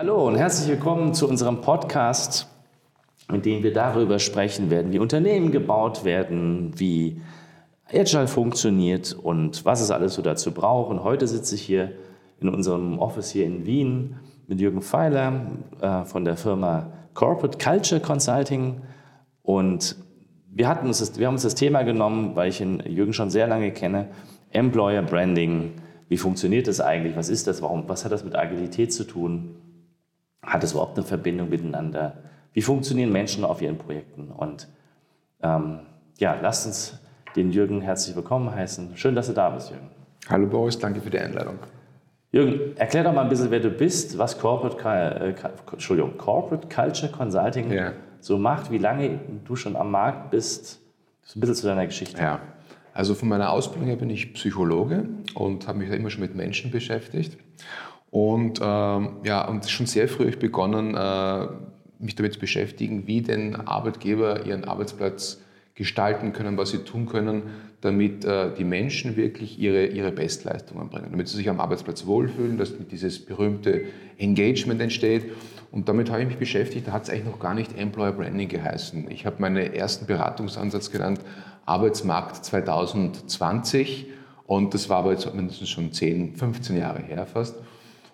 Hallo und herzlich willkommen zu unserem Podcast, in dem wir darüber sprechen werden, wie Unternehmen gebaut werden, wie Agile funktioniert und was es alles so dazu braucht. Und heute sitze ich hier in unserem Office hier in Wien mit Jürgen Pfeiler äh, von der Firma Corporate Culture Consulting. Und wir, hatten uns das, wir haben uns das Thema genommen, weil ich Jürgen schon sehr lange kenne, Employer Branding. Wie funktioniert das eigentlich? Was ist das? Warum, was hat das mit Agilität zu tun? Hat es überhaupt eine Verbindung miteinander? Wie funktionieren Menschen auf ihren Projekten? Und ähm, ja, lasst uns den Jürgen herzlich willkommen heißen. Schön, dass du da bist, Jürgen. Hallo Boris, danke für die Einladung. Jürgen, erklär doch mal ein bisschen, wer du bist, was Corporate, äh, Entschuldigung, Corporate Culture Consulting ja. so macht, wie lange du schon am Markt bist. So ein bisschen zu deiner Geschichte. Ja, also von meiner Ausbildung her bin ich Psychologe und habe mich immer schon mit Menschen beschäftigt. Und ähm, ja, und schon sehr früh begonnen, äh, mich damit zu beschäftigen, wie denn Arbeitgeber ihren Arbeitsplatz gestalten können, was sie tun können, damit äh, die Menschen wirklich ihre, ihre Bestleistungen bringen, damit sie sich am Arbeitsplatz wohlfühlen, dass dieses berühmte Engagement entsteht. Und damit habe ich mich beschäftigt, da hat es eigentlich noch gar nicht Employer Branding geheißen. Ich habe meinen ersten Beratungsansatz genannt Arbeitsmarkt 2020 und das war aber jetzt mindestens schon 10, 15 Jahre her fast.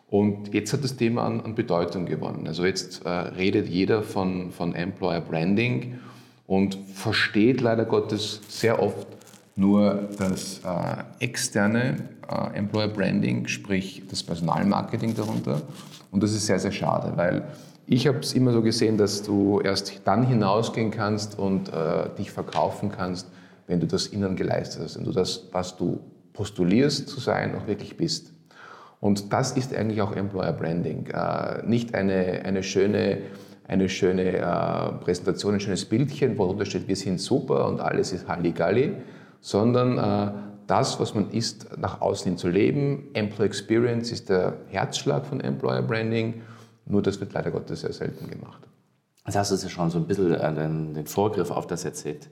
Und jetzt hat das Thema an, an Bedeutung gewonnen. Also jetzt äh, redet jeder von, von Employer Branding und versteht leider Gottes sehr oft nur das äh, externe äh, Employer Branding, sprich das Personalmarketing darunter. Und das ist sehr, sehr schade, weil ich habe es immer so gesehen, dass du erst dann hinausgehen kannst und äh, dich verkaufen kannst, wenn du das innen geleistet hast, wenn du das, was du postulierst zu sein, auch wirklich bist. Und das ist eigentlich auch Employer Branding. Äh, nicht eine, eine schöne, eine schöne äh, Präsentation, ein schönes Bildchen, worunter steht, wir sind super und alles ist Halligalli, sondern äh, das, was man ist, nach außen hin zu leben. Employee Experience ist der Herzschlag von Employer Branding, nur das wird leider Gottes sehr selten gemacht. Jetzt hast du ja schon so ein bisschen den, den Vorgriff auf das erzählt,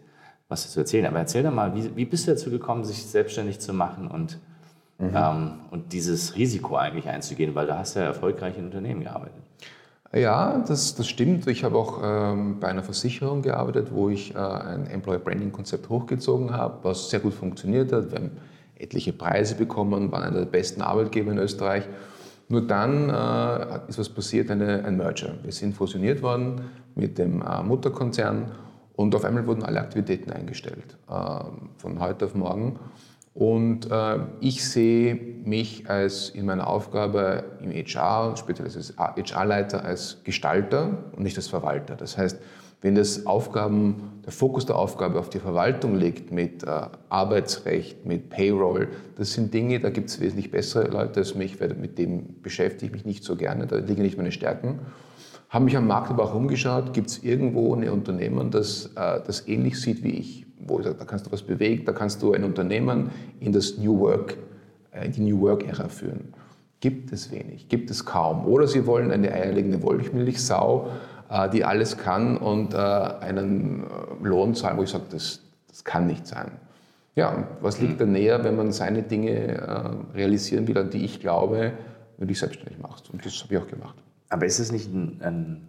was du zu erzählen. Aber erzähl doch mal, wie, wie bist du dazu gekommen, sich selbstständig zu machen und mhm. ähm, und dieses Risiko eigentlich einzugehen, weil da hast du ja erfolgreich in Unternehmen gearbeitet. Ja, das, das stimmt. Ich habe auch ähm, bei einer Versicherung gearbeitet, wo ich äh, ein Employer Branding Konzept hochgezogen habe, was sehr gut funktioniert hat. Wir haben etliche Preise bekommen, waren einer der besten Arbeitgeber in Österreich. Nur dann äh, ist was passiert, eine, ein Merger. Wir sind fusioniert worden mit dem äh, Mutterkonzern und auf einmal wurden alle Aktivitäten eingestellt, äh, von heute auf morgen. Und äh, ich sehe mich als in meiner Aufgabe im HR, speziell als HR-Leiter, als Gestalter und nicht als Verwalter. Das heißt, wenn das Aufgaben, der Fokus der Aufgabe auf die Verwaltung liegt mit äh, Arbeitsrecht, mit Payroll, das sind Dinge, da gibt es wesentlich bessere Leute als mich, weil mit dem beschäftige ich mich nicht so gerne, da liegen nicht meine Stärken. Habe mich am Markt aber auch umgeschaut, gibt es irgendwo ein Unternehmen, das äh, das ähnlich sieht wie ich? Wo ich sage, da kannst du was bewegen, da kannst du ein Unternehmen in das New Work, äh, in die New Work-Ära führen. Gibt es wenig, gibt es kaum. Oder sie wollen eine eierlegende Wollmilchsau, äh, die alles kann und äh, einen Lohn zahlen, wo ich sage, das, das kann nicht sein. Ja, was liegt da näher, wenn man seine Dinge realisieren will, an die ich glaube, wenn du dich selbstständig machst? Und das habe ich auch gemacht. Aber ist es nicht ein, ein,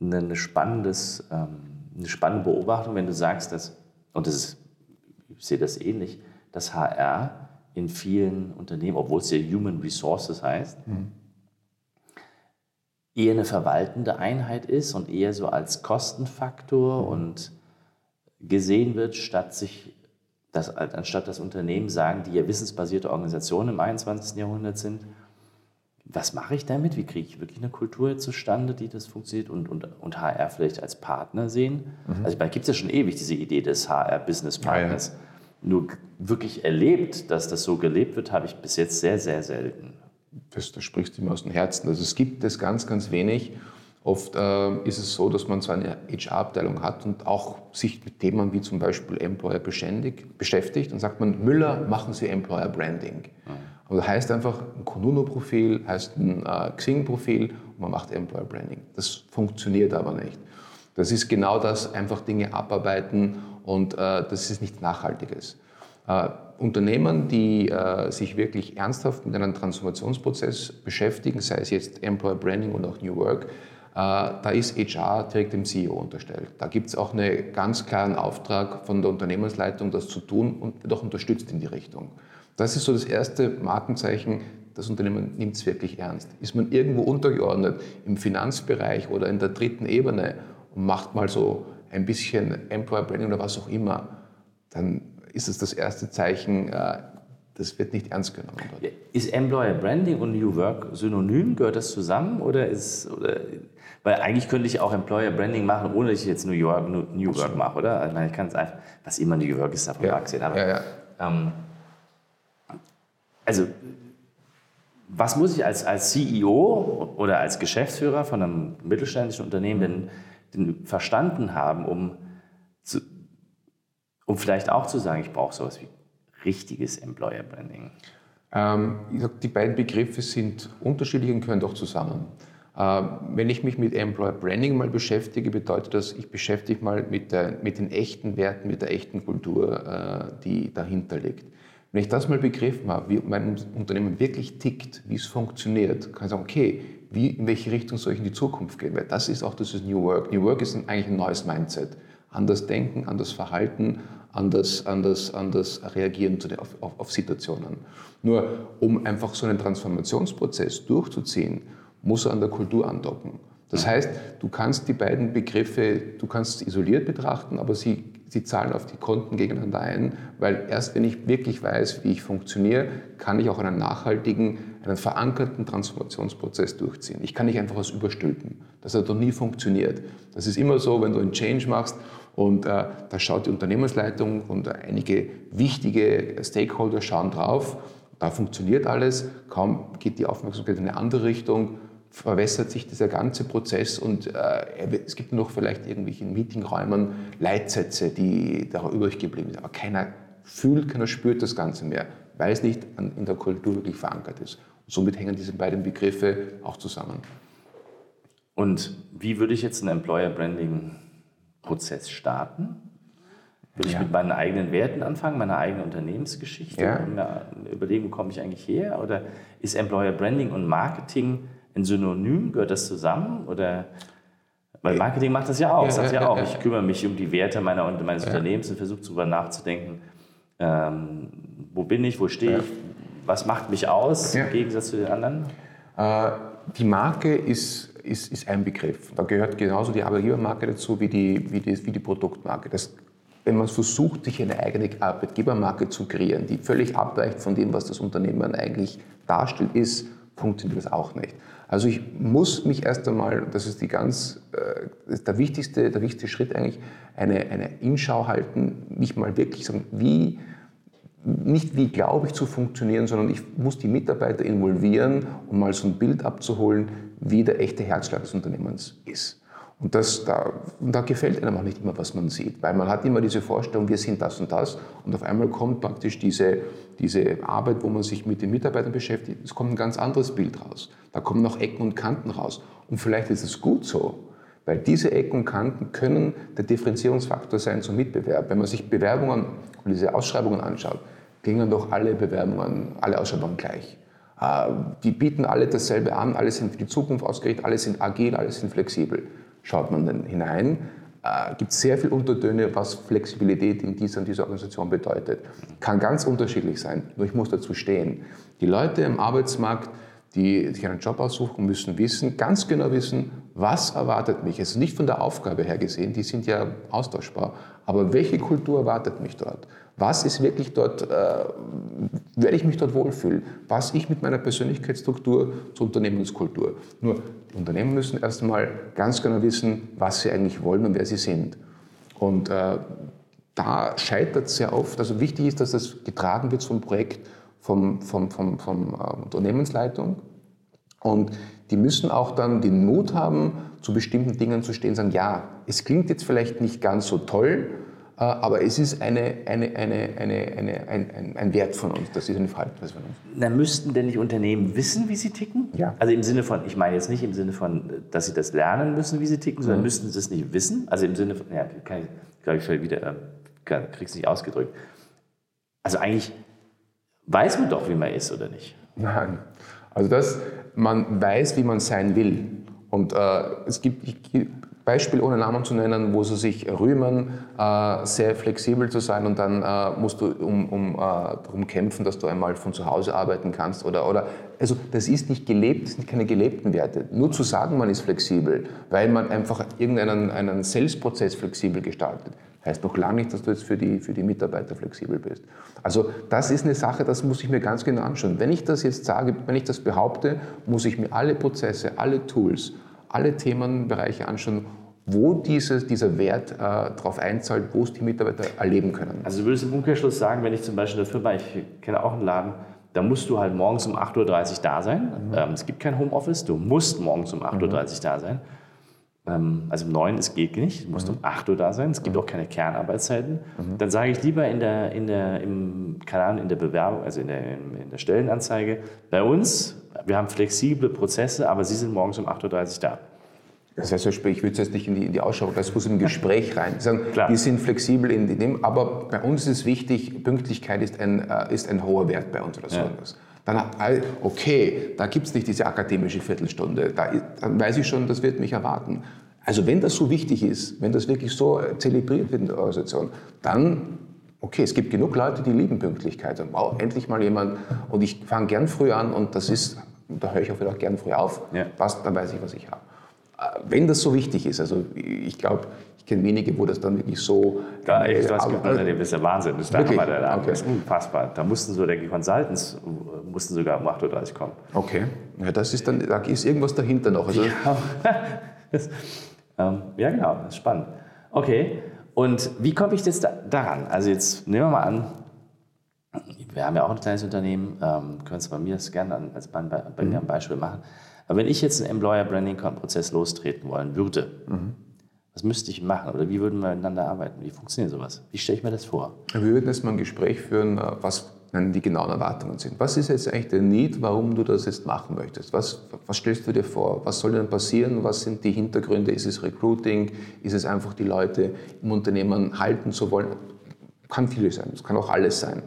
ein spannendes, ähm, eine spannende Beobachtung, wenn du sagst, dass und das ist, ich sehe das ähnlich, dass HR in vielen Unternehmen, obwohl es ja Human Resources heißt, mhm. eher eine verwaltende Einheit ist und eher so als Kostenfaktor mhm. und gesehen wird, statt sich das, anstatt das Unternehmen sagen, die ja wissensbasierte Organisationen im 21. Jahrhundert sind, was mache ich damit? Wie kriege ich wirklich eine Kultur zustande, die das funktioniert und, und, und HR vielleicht als Partner sehen? Mhm. Also, da gibt es ja schon ewig diese Idee des HR-Business-Partners. Ja, ja. Nur wirklich erlebt, dass das so gelebt wird, habe ich bis jetzt sehr, sehr selten. Das, das sprichst du mir aus dem Herzen. Also, es gibt es ganz, ganz wenig. Oft äh, ist es so, dass man zwar eine HR-Abteilung hat und auch sich mit Themen wie zum Beispiel Employer beschäftigt und sagt man, Müller, machen Sie Employer Branding. Mhm. Aber das heißt einfach ein Konuno-Profil, heißt ein äh, Xing-Profil und man macht Employer Branding. Das funktioniert aber nicht. Das ist genau das, einfach Dinge abarbeiten und äh, das ist nichts Nachhaltiges. Äh, Unternehmen, die äh, sich wirklich ernsthaft mit einem Transformationsprozess beschäftigen, sei es jetzt Employer Branding oder auch New Work, äh, da ist HR direkt dem CEO unterstellt. Da gibt es auch einen ganz klaren Auftrag von der Unternehmensleitung, das zu tun und auch unterstützt in die Richtung. Das ist so das erste Markenzeichen, das Unternehmen nimmt es wirklich ernst. Ist man irgendwo untergeordnet im Finanzbereich oder in der dritten Ebene und macht mal so ein bisschen Employer Branding oder was auch immer, dann ist es das erste Zeichen, äh, das wird nicht ernst genommen. Dort. Ist Employer Branding und New Work synonym? Gehört das zusammen? Oder ist, oder, weil eigentlich könnte ich auch Employer Branding machen, ohne dass ich jetzt New York, New Work mache, oder? Ich kann es einfach, was immer New Work ist, davon ja. abgesehen. Aber, ja, ja. Ähm, also, was muss ich als, als CEO oder als Geschäftsführer von einem mittelständischen Unternehmen denn, denn verstanden haben, um zu, um vielleicht auch zu sagen, ich brauche sowas wie richtiges Employer Branding? Ähm, sag, die beiden Begriffe sind unterschiedlich und gehören doch zusammen. Ähm, wenn ich mich mit Employer Branding mal beschäftige, bedeutet das, ich beschäftige mich mal mit, der, mit den echten Werten, mit der echten Kultur, äh, die dahinter liegt. Wenn ich das mal begriffen habe, wie mein Unternehmen wirklich tickt, wie es funktioniert, kann ich sagen, okay, wie, in welche Richtung soll ich in die Zukunft gehen? Weil das ist auch das ist New Work. New Work ist eigentlich ein neues Mindset anders denken, anders verhalten, anders, anders, anders reagieren auf, auf, auf Situationen. Nur um einfach so einen Transformationsprozess durchzuziehen, muss er an der Kultur andocken. Das heißt, du kannst die beiden Begriffe, du kannst isoliert betrachten, aber sie, sie zahlen auf die Konten gegeneinander ein, weil erst wenn ich wirklich weiß, wie ich funktioniere, kann ich auch einen nachhaltigen, einen verankerten Transformationsprozess durchziehen. Ich kann nicht einfach was überstülpen. Das hat doch nie funktioniert. Das ist immer so, wenn du einen Change machst und äh, da schaut die Unternehmensleitung und einige wichtige Stakeholder schauen drauf. Da funktioniert alles. Kaum geht die Aufmerksamkeit in eine andere Richtung, verwässert sich dieser ganze Prozess und äh, es gibt noch vielleicht irgendwelche Meetingräumen Leitsätze, die da übrig geblieben sind. Aber keiner fühlt, keiner spürt das Ganze mehr, weil es nicht an, in der Kultur wirklich verankert ist. Und somit hängen diese beiden Begriffe auch zusammen. Und wie würde ich jetzt ein Employer Branding Prozess starten? Ich ja. mit meinen eigenen Werten anfangen, meiner eigenen Unternehmensgeschichte ja. und mir überlegen, wo komme ich eigentlich her? Oder ist Employer Branding und Marketing ein Synonym? Gehört das zusammen? Oder weil Marketing macht das ja auch, ja, sagt ja, auch, ich kümmere mich um die Werte meiner, meines Unternehmens und versuche darüber nachzudenken, ähm, wo bin ich, wo stehe ich, was macht mich aus im Gegensatz zu den anderen? Äh, die Marke ist ist, ist ein Begriff. Da gehört genauso die Arbeitgebermarke dazu wie die, wie die, wie die Produktmarke. Das, wenn man versucht, sich eine eigene Arbeitgebermarke zu kreieren, die völlig abweicht von dem, was das Unternehmen eigentlich darstellt, ist, funktioniert das auch nicht. Also ich muss mich erst einmal, das ist die ganz, äh, der wichtigste, der wichtigste Schritt eigentlich, eine, eine Inschau halten, mich mal wirklich sagen, wie, nicht wie glaube ich zu funktionieren, sondern ich muss die Mitarbeiter involvieren, um mal so ein Bild abzuholen, wie der echte Herzschlag des Unternehmens ist. Und das, da, da gefällt einem auch nicht immer, was man sieht, weil man hat immer diese Vorstellung, wir sind das und das und auf einmal kommt praktisch diese, diese Arbeit, wo man sich mit den Mitarbeitern beschäftigt, es kommt ein ganz anderes Bild raus. Da kommen noch Ecken und Kanten raus. Und vielleicht ist es gut so, weil diese Ecken und Kanten können der Differenzierungsfaktor sein zum Mitbewerb. Wenn man sich Bewerbungen und diese Ausschreibungen anschaut, klingen doch alle Bewerbungen, alle Ausschreibungen gleich. Äh, die bieten alle dasselbe an, alle sind für die Zukunft ausgerichtet, alle sind agil, alle sind flexibel. Schaut man dann hinein, äh, gibt es sehr viele Untertöne, was Flexibilität in dieser und dieser Organisation bedeutet. Kann ganz unterschiedlich sein, nur ich muss dazu stehen. Die Leute im Arbeitsmarkt, die sich einen Job aussuchen, müssen wissen, ganz genau wissen, was erwartet mich. Es ist nicht von der Aufgabe her gesehen, die sind ja austauschbar, aber welche Kultur erwartet mich dort? Was ist wirklich dort, äh, werde ich mich dort wohlfühlen? Was ich mit meiner Persönlichkeitsstruktur zur Unternehmenskultur? Nur, die Unternehmen müssen erst einmal ganz genau wissen, was sie eigentlich wollen und wer sie sind. Und äh, da scheitert es sehr oft. Also wichtig ist, dass das getragen wird vom Projekt, vom, vom, vom, vom äh, Unternehmensleitung. Und die müssen auch dann den Mut haben, zu bestimmten Dingen zu stehen und sagen, ja, es klingt jetzt vielleicht nicht ganz so toll, äh, aber es ist eine, eine, eine, eine, eine, ein, ein Wert von uns, das ist eine Verhaltensweise von uns. Na, müssten denn nicht Unternehmen wissen, wie sie ticken? Ja. Also im Sinne von, ich meine jetzt nicht im Sinne von, dass sie das lernen müssen, wie sie ticken, sondern mhm. müssten sie es nicht wissen? Also im Sinne von, ja, kann ich, glaube ich, wieder, äh, krieg's nicht ausgedrückt. Also eigentlich weiß man doch, wie man ist, oder nicht? Nein. Also das, man weiß, wie man sein will. Und äh, es gibt, Beispiel ohne Namen zu nennen, wo sie sich rühmen, äh, sehr flexibel zu sein und dann äh, musst du um, um, äh, darum kämpfen, dass du einmal von zu Hause arbeiten kannst oder, oder also das ist nicht gelebt, das sind keine gelebten Werte. Nur zu sagen, man ist flexibel, weil man einfach irgendeinen einen Sales-Prozess flexibel gestaltet, heißt noch lange nicht, dass du jetzt für die, für die Mitarbeiter flexibel bist. Also das ist eine Sache, das muss ich mir ganz genau anschauen. Wenn ich das jetzt sage, wenn ich das behaupte, muss ich mir alle Prozesse, alle Tools, alle Themenbereiche anschauen, wo dieses, dieser Wert äh, darauf einzahlt, wo es die Mitarbeiter erleben können. Also du würdest im Umkehrschluss sagen, wenn ich zum Beispiel der Firma, ich kenne auch einen Laden, da musst du halt morgens um 8.30 Uhr da sein. Mhm. Ähm, es gibt kein Homeoffice, du musst morgens um 8.30 Uhr mhm. da sein. Ähm, also um 9 es geht nicht, du musst mhm. um 8 Uhr da sein, es gibt mhm. auch keine Kernarbeitszeiten. Mhm. Dann sage ich lieber in der, in der, im, keine Ahnung, in der Bewerbung, also in der, in der Stellenanzeige, bei uns, wir haben flexible Prozesse, aber Sie sind morgens um 8.30 Uhr da. Das heißt, ich würde jetzt nicht in die, in die Ausschau, das muss im Gespräch rein. Sagen, Klar. Wir sind flexibel in dem, aber bei uns ist wichtig, Pünktlichkeit ist ein, äh, ist ein hoher Wert bei uns oder so ja. Dann, okay, da gibt es nicht diese akademische Viertelstunde, da, dann weiß ich schon, das wird mich erwarten. Also wenn das so wichtig ist, wenn das wirklich so zelebriert wird in der Organisation, dann, okay, es gibt genug Leute, die lieben Pünktlichkeit. Und, wow, endlich mal jemand, und ich fange gern früh an und das ist, da höre ich auch wieder gern früh auf, ja. passt, dann weiß ich, was ich habe wenn das so wichtig ist, also ich glaube, ich kenne wenige, wo das dann wirklich so. Da, ich, das, gibt Unternehmen, das ist der Wahnsinn. Das, wirklich? Da der, okay. das ist unfassbar. Da mussten so, denke ich, Consultants mussten sogar um 8.30 Uhr kommen. Okay. Ja, das ist dann, da ist irgendwas dahinter noch. Also ja, das, ähm, ja, genau, das ist spannend. Okay. Und wie komme ich jetzt da, daran? Also jetzt nehmen wir mal an, wir haben ja auch ein kleines Unternehmen, ähm, können es bei mir das gerne als bei, bei mhm. mir ein Beispiel machen. Aber wenn ich jetzt einen Employer Branding Prozess lostreten wollen würde, mhm. Was müsste ich machen oder wie würden wir miteinander arbeiten? Wie funktioniert sowas? Wie stelle ich mir das vor? Wir würden erstmal ein Gespräch führen, äh, was die genauen Erwartungen sind. Was ist jetzt eigentlich der Need, warum du das jetzt machen möchtest? Was, was stellst du dir vor? Was soll denn passieren? Was sind die Hintergründe? Ist es Recruiting? Ist es einfach die Leute im Unternehmen halten zu wollen? Kann vieles sein, es kann auch alles sein.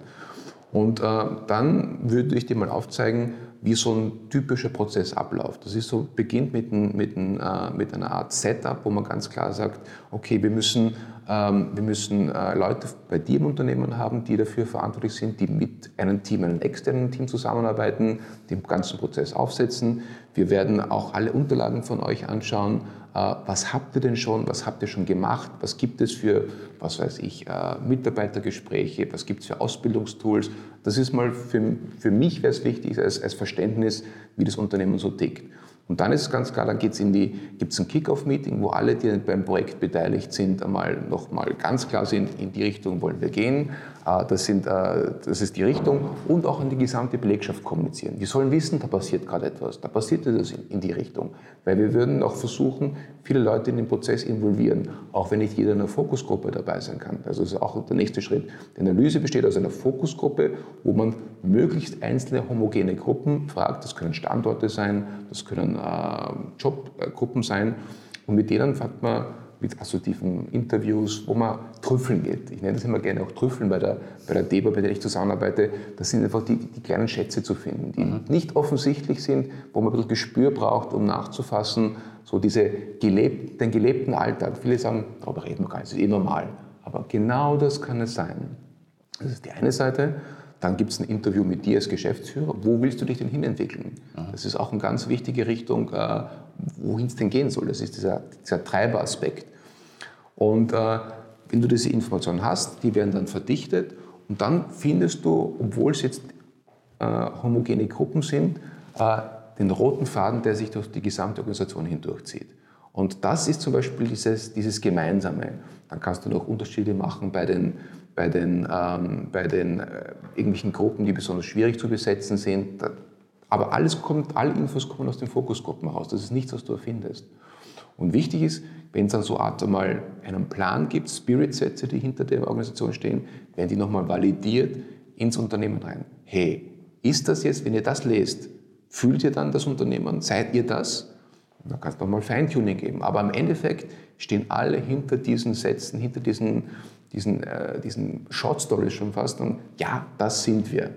Und äh, dann würde ich dir mal aufzeigen, wie so ein typischer Prozess abläuft. Das ist so, beginnt mit, ein, mit, ein, äh, mit einer Art Setup, wo man ganz klar sagt, okay, wir müssen, ähm, wir müssen äh, Leute bei dir im Unternehmen haben, die dafür verantwortlich sind, die mit einem Team, einem externen Team zusammenarbeiten, den ganzen Prozess aufsetzen. Wir werden auch alle Unterlagen von euch anschauen, was habt ihr denn schon, was habt ihr schon gemacht, was gibt es für, was weiß ich, äh, Mitarbeitergespräche, was gibt es für Ausbildungstools. Das ist mal für, für mich wäre es wichtig als, als Verständnis, wie das Unternehmen so tickt. Und dann ist es ganz klar, dann geht's in die, gibt es ein Kick-Off-Meeting, wo alle, die beim Projekt beteiligt sind, einmal nochmal ganz klar sind, in die Richtung wollen wir gehen. Äh, das, sind, äh, das ist die Richtung und auch an die gesamte Belegschaft kommunizieren. Die sollen wissen, da passiert gerade etwas, da passiert etwas in die Richtung. Weil wir würden auch versuchen, viele Leute in den Prozess involvieren, auch wenn nicht jeder in einer Fokusgruppe dabei sein kann. Also das ist auch der nächste Schritt. Die Analyse besteht aus einer Fokusgruppe, wo man möglichst einzelne homogene Gruppen fragt. Das können Standorte sein, das können äh, Jobgruppen sein. Und mit denen fragt man mit assoziativen Interviews, wo man trüffeln geht. Ich nenne das immer gerne auch trüffeln bei der, bei der DEBA, bei der ich zusammenarbeite. Das sind einfach die, die kleinen Schätze zu finden, die mhm. nicht offensichtlich sind, wo man ein bisschen Gespür braucht, um nachzufassen, so diese gelebt, den gelebten Alltag. Viele sagen, darüber reden wir gar nicht, das ist eh normal. Aber genau das kann es sein. Das ist die eine Seite. Dann gibt es ein Interview mit dir als Geschäftsführer. Wo willst du dich denn hinentwickeln? Mhm. Das ist auch eine ganz wichtige Richtung, äh, wohin es denn gehen soll. Das ist dieser, dieser Treiberaspekt. Und äh, wenn du diese Informationen hast, die werden dann verdichtet und dann findest du, obwohl es jetzt äh, homogene Gruppen sind, äh, den roten Faden, der sich durch die gesamte Organisation hindurchzieht. Und das ist zum Beispiel dieses, dieses Gemeinsame. Dann kannst du noch Unterschiede machen bei den, bei den, ähm, bei den äh, irgendwelchen Gruppen, die besonders schwierig zu besetzen sind. Aber alles kommt, alle Infos kommen aus den Fokusgruppen raus. Das ist nichts, was du erfindest. Und wichtig ist, wenn es dann so Art einmal einen Plan gibt, Spirit-Sätze, die hinter der Organisation stehen, werden die nochmal validiert ins Unternehmen rein. Hey, ist das jetzt, wenn ihr das lest, fühlt ihr dann das Unternehmen? Seid ihr das? Da kannst du nochmal Feintuning geben. Aber im Endeffekt stehen alle hinter diesen Sätzen, hinter diesen diesen, äh, diesen Short Stories schon fast, und ja, das sind wir.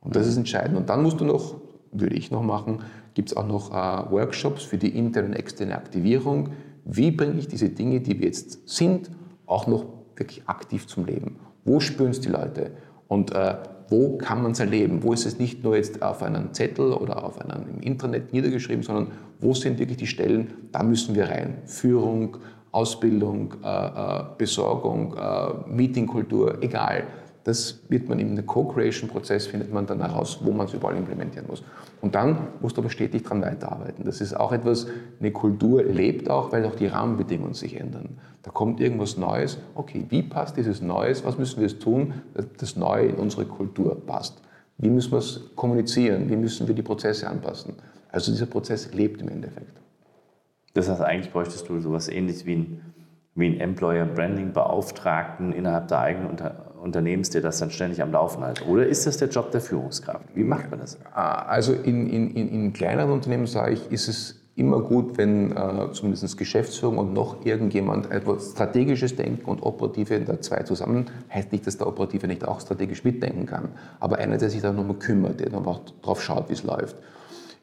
Und das ist entscheidend. Und dann musst du noch, würde ich noch machen, gibt es auch noch äh, Workshops für die interne und externe Aktivierung. Wie bringe ich diese Dinge, die wir jetzt sind, auch noch wirklich aktiv zum Leben? Wo spüren es die Leute? Und äh, wo kann man es erleben? Wo ist es nicht nur jetzt auf einem Zettel oder auf einem im Internet niedergeschrieben, sondern wo sind wirklich die Stellen? Da müssen wir rein. Führung, Ausbildung, äh, äh Besorgung, äh, Meetingkultur, egal. Das wird man den Co-Creation-Prozess, findet man dann heraus, wo man es überall implementieren muss. Und dann musst du aber stetig daran weiterarbeiten. Das ist auch etwas, eine Kultur lebt auch, weil auch die Rahmenbedingungen sich ändern. Da kommt irgendwas Neues. Okay, wie passt dieses Neues? Was müssen wir jetzt tun, dass das Neue in unsere Kultur passt? Wie müssen wir es kommunizieren? Wie müssen wir die Prozesse anpassen? Also dieser Prozess lebt im Endeffekt. Das heißt, eigentlich bräuchtest du sowas ähnliches wie ein, wie ein Employer Branding Beauftragten innerhalb der eigenen Unter Unternehmens, der das dann ständig am Laufen hält? Oder ist das der Job der Führungskraft? Wie macht man das? Ah, also in, in, in kleineren Unternehmen, sage ich, ist es immer gut, wenn äh, zumindest Geschäftsführung und noch irgendjemand etwas strategisches Denken und Operative da zwei zusammen, heißt nicht, dass der Operative nicht auch strategisch mitdenken kann, aber einer, der sich da nochmal kümmert, der einfach drauf schaut, wie es läuft.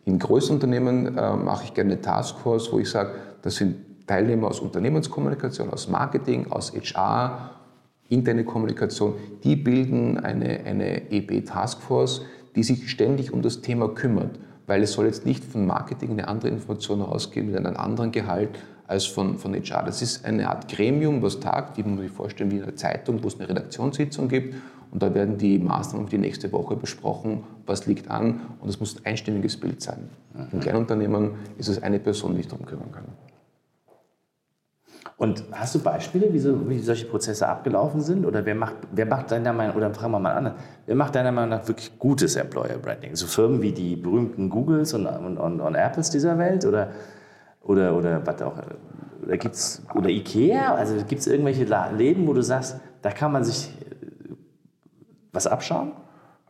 In größeren Unternehmen äh, mache ich gerne eine Taskforce, wo ich sage, das sind Teilnehmer aus Unternehmenskommunikation, aus Marketing, aus HR, interne Kommunikation, die bilden eine, eine EB-Taskforce, die sich ständig um das Thema kümmert, weil es soll jetzt nicht von Marketing eine andere Information ausgehen mit einem anderen Gehalt als von, von HR. Das ist eine Art Gremium, was tagt, wie man sich vorstellen, wie in einer Zeitung, wo es eine Redaktionssitzung gibt und da werden die Maßnahmen für die nächste Woche besprochen, was liegt an und es muss ein einstimmiges Bild sein. In Kleinunternehmen ist es eine Person, die sich darum kümmern kann. Und hast du Beispiele, wie, so, wie solche Prozesse abgelaufen sind? Oder wer macht, wer macht deiner Meinung oder fragen wir mal an, wer macht deiner Meinung nach wirklich gutes Employer Branding? So Firmen wie die berühmten Googles und, und, und, und Apples dieser Welt? Oder, oder, oder was auch? Oder, gibt's, oder Ikea? Also gibt es irgendwelche Läden, wo du sagst, da kann man sich äh, was abschauen?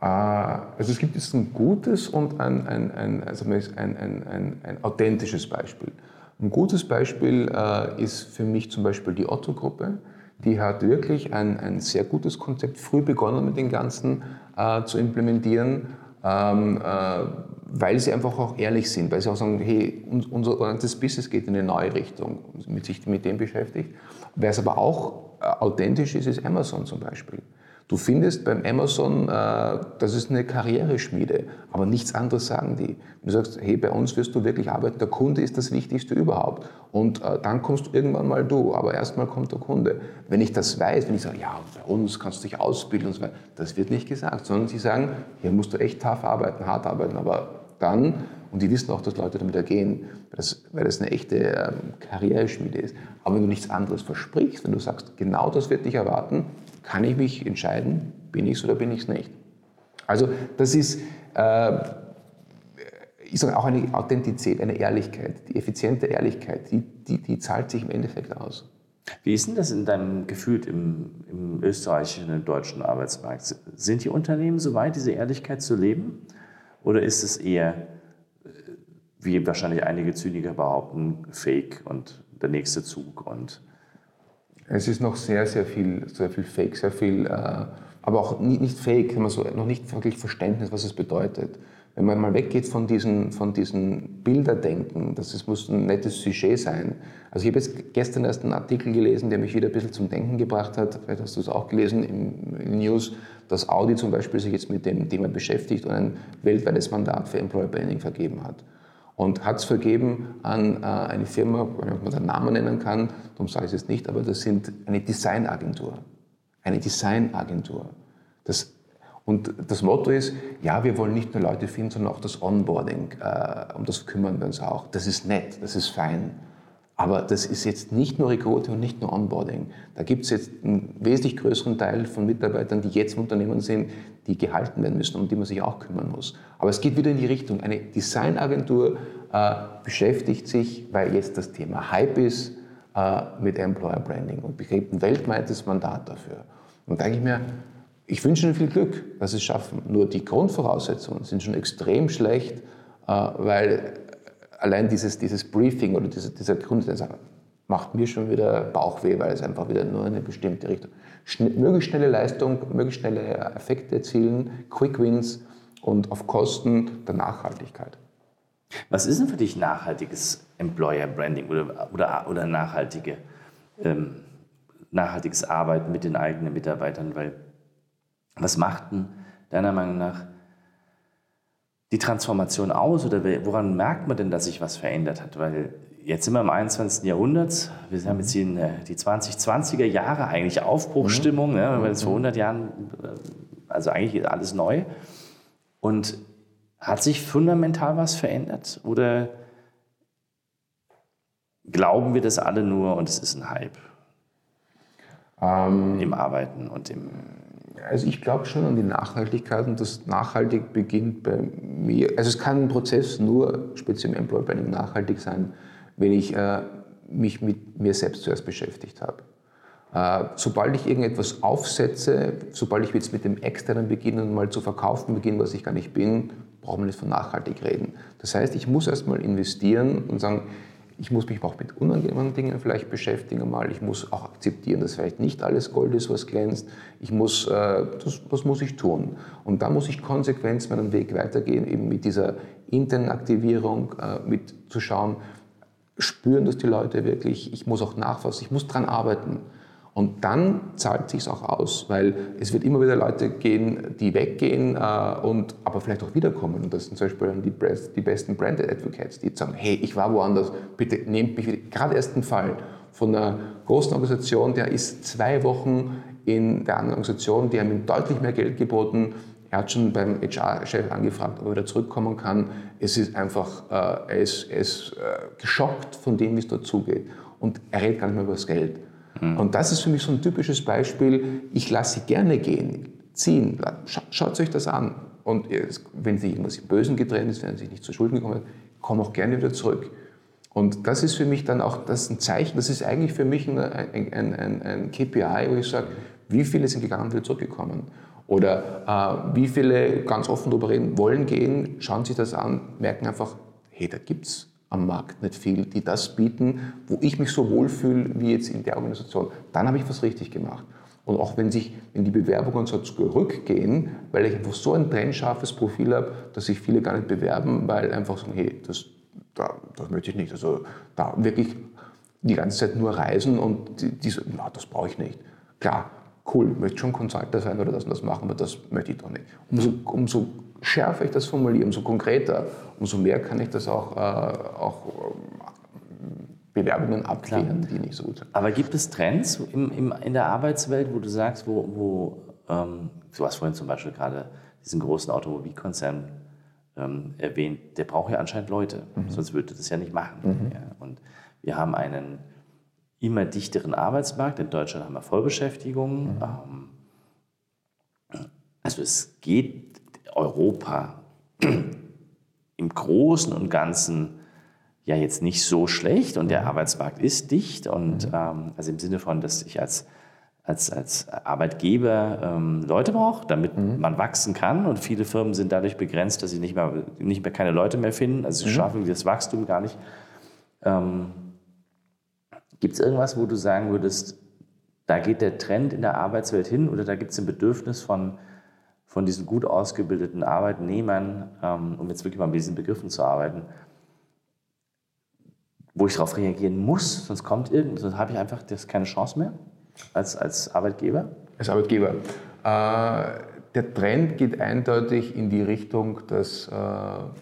Ah, also es gibt jetzt ein gutes und ein, ein, ein, also ein, ein, ein, ein authentisches Beispiel. Ein gutes Beispiel äh, ist für mich zum Beispiel die Otto-Gruppe. Die hat wirklich ein, ein sehr gutes Konzept früh begonnen mit dem Ganzen äh, zu implementieren, ähm, äh, weil sie einfach auch ehrlich sind, weil sie auch sagen, hey, unser ganzes Business geht in eine neue Richtung, mit sich mit dem beschäftigt. Wer es aber auch äh, authentisch ist, ist Amazon zum Beispiel. Du findest beim Amazon, äh, das ist eine Karriereschmiede, aber nichts anderes sagen die. Du sagst, hey, bei uns wirst du wirklich arbeiten, der Kunde ist das Wichtigste überhaupt. Und äh, dann kommst irgendwann mal du, aber erstmal kommt der Kunde. Wenn ich das weiß, wenn ich sage, ja, bei uns kannst du dich ausbilden und so weiter, das wird nicht gesagt, sondern sie sagen, hier musst du echt tough arbeiten, hart arbeiten, aber dann, und die wissen auch, dass Leute damit ergehen, weil das, weil das eine echte ähm, Karriereschmiede ist. Aber wenn du nichts anderes versprichst, wenn du sagst, genau das wird dich erwarten, kann ich mich entscheiden, bin ich es oder bin ich es nicht. Also das ist, äh, ich auch eine Authentizität, eine Ehrlichkeit, die effiziente Ehrlichkeit, die, die, die zahlt sich im Endeffekt aus. Wie ist denn das in deinem Gefühl im, im österreichischen und deutschen Arbeitsmarkt? Sind die Unternehmen so weit, diese Ehrlichkeit zu leben? Oder ist es eher, äh, wie wahrscheinlich einige Zyniker behaupten, Fake und der nächste Zug und es ist noch sehr, sehr viel, sehr viel Fake, sehr viel, äh, aber auch nicht, nicht Fake, so, noch nicht wirklich Verständnis, was es bedeutet. Wenn man mal weggeht von diesen, von diesen Bilderdenken, das ist, muss ein nettes Sujet sein. Also ich habe jetzt gestern erst einen Artikel gelesen, der mich wieder ein bisschen zum Denken gebracht hat, vielleicht hast du es auch gelesen im, im News, dass Audi zum Beispiel sich jetzt mit dem Thema beschäftigt und ein weltweites Mandat für Employer Branding vergeben hat und hat es vergeben an äh, eine Firma, wenn man den Namen nennen kann, darum sage ich es nicht, aber das sind eine Designagentur. Eine Designagentur. Das, und das Motto ist, ja, wir wollen nicht nur Leute finden, sondern auch das Onboarding. Äh, um das kümmern wir uns auch. Das ist nett, das ist fein. Aber das ist jetzt nicht nur Recruiting und nicht nur Onboarding. Da gibt es jetzt einen wesentlich größeren Teil von Mitarbeitern, die jetzt im Unternehmen sind, die gehalten werden müssen, um die man sich auch kümmern muss. Aber es geht wieder in die Richtung. Eine Designagentur äh, beschäftigt sich, weil jetzt das Thema Hype ist, äh, mit Employer Branding und bekriegt ein weltweites Mandat dafür. Und da denke ich mir, ich wünsche Ihnen viel Glück, dass Sie es schaffen. Nur die Grundvoraussetzungen sind schon extrem schlecht, äh, weil allein dieses, dieses Briefing oder diese, dieser Grund macht mir schon wieder Bauchweh, weil es einfach wieder nur in eine bestimmte Richtung. Schne möglichst schnelle Leistung, möglichst schnelle Effekte erzielen, Quick Wins und auf Kosten der Nachhaltigkeit. Was ist denn für dich nachhaltiges Employer Branding oder, oder, oder nachhaltige, ähm, nachhaltiges Arbeiten mit den eigenen Mitarbeitern? Weil was macht denn deiner Meinung nach die Transformation aus oder woran merkt man denn, dass sich was verändert hat? Weil jetzt sind wir im 21. Jahrhundert, wir haben jetzt die, die 2020er Jahre eigentlich Aufbruchstimmung, mhm. ne, weil jetzt vor 100 Jahren, äh, also eigentlich ist alles neu. Und hat sich fundamental was verändert oder glauben wir das alle nur und es ist ein Hype ähm, im Arbeiten und im also ich glaube schon an die Nachhaltigkeit und das nachhaltig beginnt bei mir. Also es kann ein Prozess nur speziell im Employer Branding nachhaltig sein, wenn ich äh, mich mit mir selbst zuerst beschäftigt habe. Äh, sobald ich irgendetwas aufsetze, sobald ich jetzt mit dem Externen beginne und mal zu verkaufen beginne, was ich gar nicht bin, braucht man nicht von nachhaltig reden. Das heißt, ich muss erstmal investieren und sagen, ich muss mich auch mit unangenehmen Dingen vielleicht beschäftigen mal. Ich muss auch akzeptieren, dass vielleicht nicht alles Gold ist, was glänzt. Ich muss, äh, das, was muss ich tun? Und da muss ich konsequent meinen Weg weitergehen, eben mit dieser internen Aktivierung, äh, mit zu schauen, spüren das die Leute wirklich. Ich muss auch nachfassen, ich muss dran arbeiten. Und dann zahlt sich auch aus, weil es wird immer wieder Leute gehen, die weggehen äh, und aber vielleicht auch wiederkommen. Und das sind zum Beispiel die, die besten Branded Advocates, die sagen, hey, ich war woanders, bitte nehmt mich wieder. Gerade erst ein Fall von einer großen Organisation, der ist zwei Wochen in der anderen Organisation, die haben ihm deutlich mehr Geld geboten. Er hat schon beim HR-Chef angefragt, ob er wieder zurückkommen kann. Es ist einfach, äh, er ist, er ist äh, geschockt von dem, wie es dort zugeht. Und er redet gar nicht mehr über das Geld. Mhm. Und das ist für mich so ein typisches Beispiel. Ich lasse sie gerne gehen, ziehen. Schaut euch das an. Und wenn sie irgendwas im Bösen getrennt ist, wenn sie nicht zu Schulden gekommen ist, komm auch gerne wieder zurück. Und das ist für mich dann auch das ein Zeichen, das ist eigentlich für mich ein, ein, ein, ein KPI, wo ich sage, wie viele sind gegangen und wieder zurückgekommen? Oder äh, wie viele ganz offen darüber reden, wollen gehen, schauen sich das an, merken einfach, hey, da gibt es am Markt nicht viel, die das bieten, wo ich mich so wohlfühle wie jetzt in der Organisation. Dann habe ich was richtig gemacht. Und auch wenn, sich, wenn die Bewerbungen so zurückgehen, weil ich einfach so ein trennscharfes Profil habe, dass sich viele gar nicht bewerben, weil einfach sagen, hey, das, da, das möchte ich nicht. Also da wirklich die ganze Zeit nur reisen und die, die so, na, das brauche ich nicht. Klar, cool, möchte schon Consultant sein oder das und das machen, aber das möchte ich doch nicht. Umso, umso schärfer ich das formuliere, umso konkreter, umso mehr kann ich das auch, äh, auch äh, Bewerbungen abklären, Klar. die nicht so gut sind. Aber gibt es Trends im, im, in der Arbeitswelt, wo du sagst, wo, wo ähm, du hast vorhin zum Beispiel gerade diesen großen Automobilkonzern ähm, erwähnt, der braucht ja anscheinend Leute, mhm. sonst würde das ja nicht machen. Mhm. Ja. Und wir haben einen immer dichteren Arbeitsmarkt. In Deutschland haben wir Vollbeschäftigung. Mhm. Ähm, also es geht Europa im Großen und Ganzen ja jetzt nicht so schlecht und der mhm. Arbeitsmarkt ist dicht und mhm. ähm, also im Sinne von, dass ich als, als, als Arbeitgeber ähm, Leute brauche, damit mhm. man wachsen kann und viele Firmen sind dadurch begrenzt, dass sie nicht mehr, nicht mehr keine Leute mehr finden, also sie mhm. schaffen das Wachstum gar nicht. Ähm, Gibt es irgendwas, wo du sagen würdest, da geht der Trend in der Arbeitswelt hin oder da gibt es ein Bedürfnis von, von diesen gut ausgebildeten Arbeitnehmern, ähm, um jetzt wirklich mal mit diesen Begriffen zu arbeiten, wo ich darauf reagieren muss, sonst kommt irgend, sonst habe ich einfach das keine Chance mehr als, als Arbeitgeber? Als Arbeitgeber. Äh, der Trend geht eindeutig in die Richtung, dass, äh,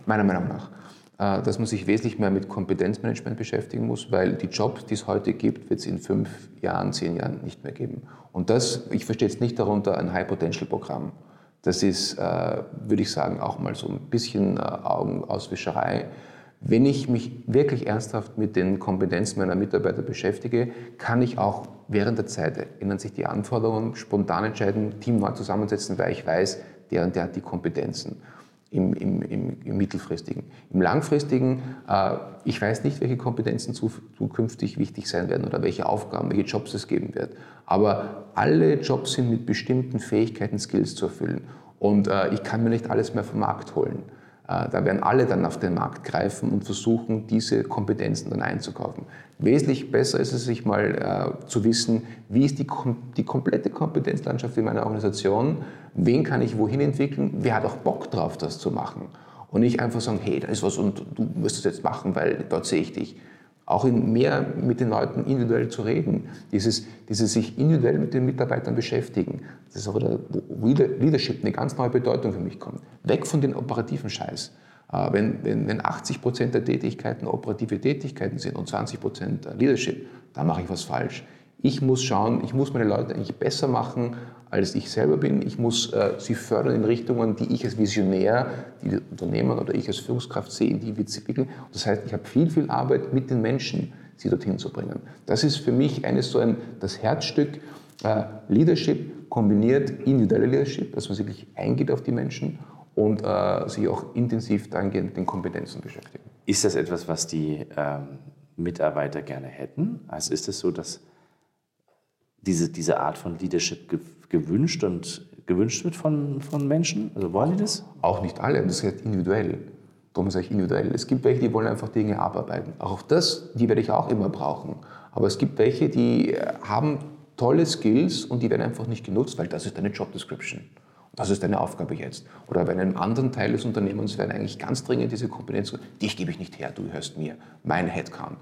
meiner Meinung nach, äh, dass man sich wesentlich mehr mit Kompetenzmanagement beschäftigen muss, weil die Jobs, die es heute gibt, wird es in fünf Jahren, zehn Jahren nicht mehr geben. Und das, ich verstehe jetzt nicht darunter ein High-Potential-Programm. Das ist, äh, würde ich sagen, auch mal so ein bisschen äh, Augenauswischerei. Wenn ich mich wirklich ernsthaft mit den Kompetenzen meiner Mitarbeiter beschäftige, kann ich auch während der Zeit, ändern sich die Anforderungen, spontan entscheiden, Team neu zusammensetzen, weil ich weiß, der und der hat die Kompetenzen im, im, im, im mittelfristigen. Im langfristigen, äh, ich weiß nicht, welche Kompetenzen zu, zukünftig wichtig sein werden oder welche Aufgaben, welche Jobs es geben wird. Aber alle Jobs sind mit bestimmten Fähigkeiten, Skills zu erfüllen. Und äh, ich kann mir nicht alles mehr vom Markt holen. Äh, da werden alle dann auf den Markt greifen und versuchen, diese Kompetenzen dann einzukaufen. Wesentlich besser ist es, sich mal äh, zu wissen, wie ist die, die komplette Kompetenzlandschaft in meiner Organisation, wen kann ich wohin entwickeln, wer hat auch Bock drauf, das zu machen. Und nicht einfach sagen, hey, da ist was und du musst es jetzt machen, weil dort sehe ich dich auch in mehr mit den Leuten individuell zu reden, dieses, dieses sich individuell mit den Mitarbeitern beschäftigen. Das ist auch der Leadership eine ganz neue Bedeutung für mich kommt. Weg von den operativen Scheiß. Äh, wenn, wenn, wenn 80 Prozent der Tätigkeiten operative Tätigkeiten sind und 20 Prozent Leadership, dann mache ich was falsch. Ich muss schauen, ich muss meine Leute eigentlich besser machen, als ich selber bin. Ich muss äh, sie fördern in Richtungen, die ich als Visionär, die Unternehmer oder ich als Führungskraft sehe, in die wir entwickeln. Das heißt, ich habe viel, viel Arbeit mit den Menschen, sie dorthin zu bringen. Das ist für mich eines so ein, das Herzstück äh, Leadership kombiniert individuelle Leadership, dass man wirklich eingeht auf die Menschen und äh, sich auch intensiv dahingehend mit den Kompetenzen beschäftigt. Ist das etwas, was die ähm, Mitarbeiter gerne hätten? Also ist es so, dass diese, diese Art von Leadership gewünscht und gewünscht wird von, von Menschen? Also wollen die das? Auch nicht alle, das ist individuell. Darum sage ich individuell. Es gibt welche, die wollen einfach Dinge abarbeiten. Auch das, die werde ich auch immer brauchen. Aber es gibt welche, die äh, haben tolle Skills und die werden einfach nicht genutzt, weil das ist deine Job Description. Das ist deine Aufgabe jetzt. Oder bei einem anderen Teil des Unternehmens werden eigentlich ganz dringend diese Kompetenzen, dich gebe ich nicht her, du hörst mir, mein Headcount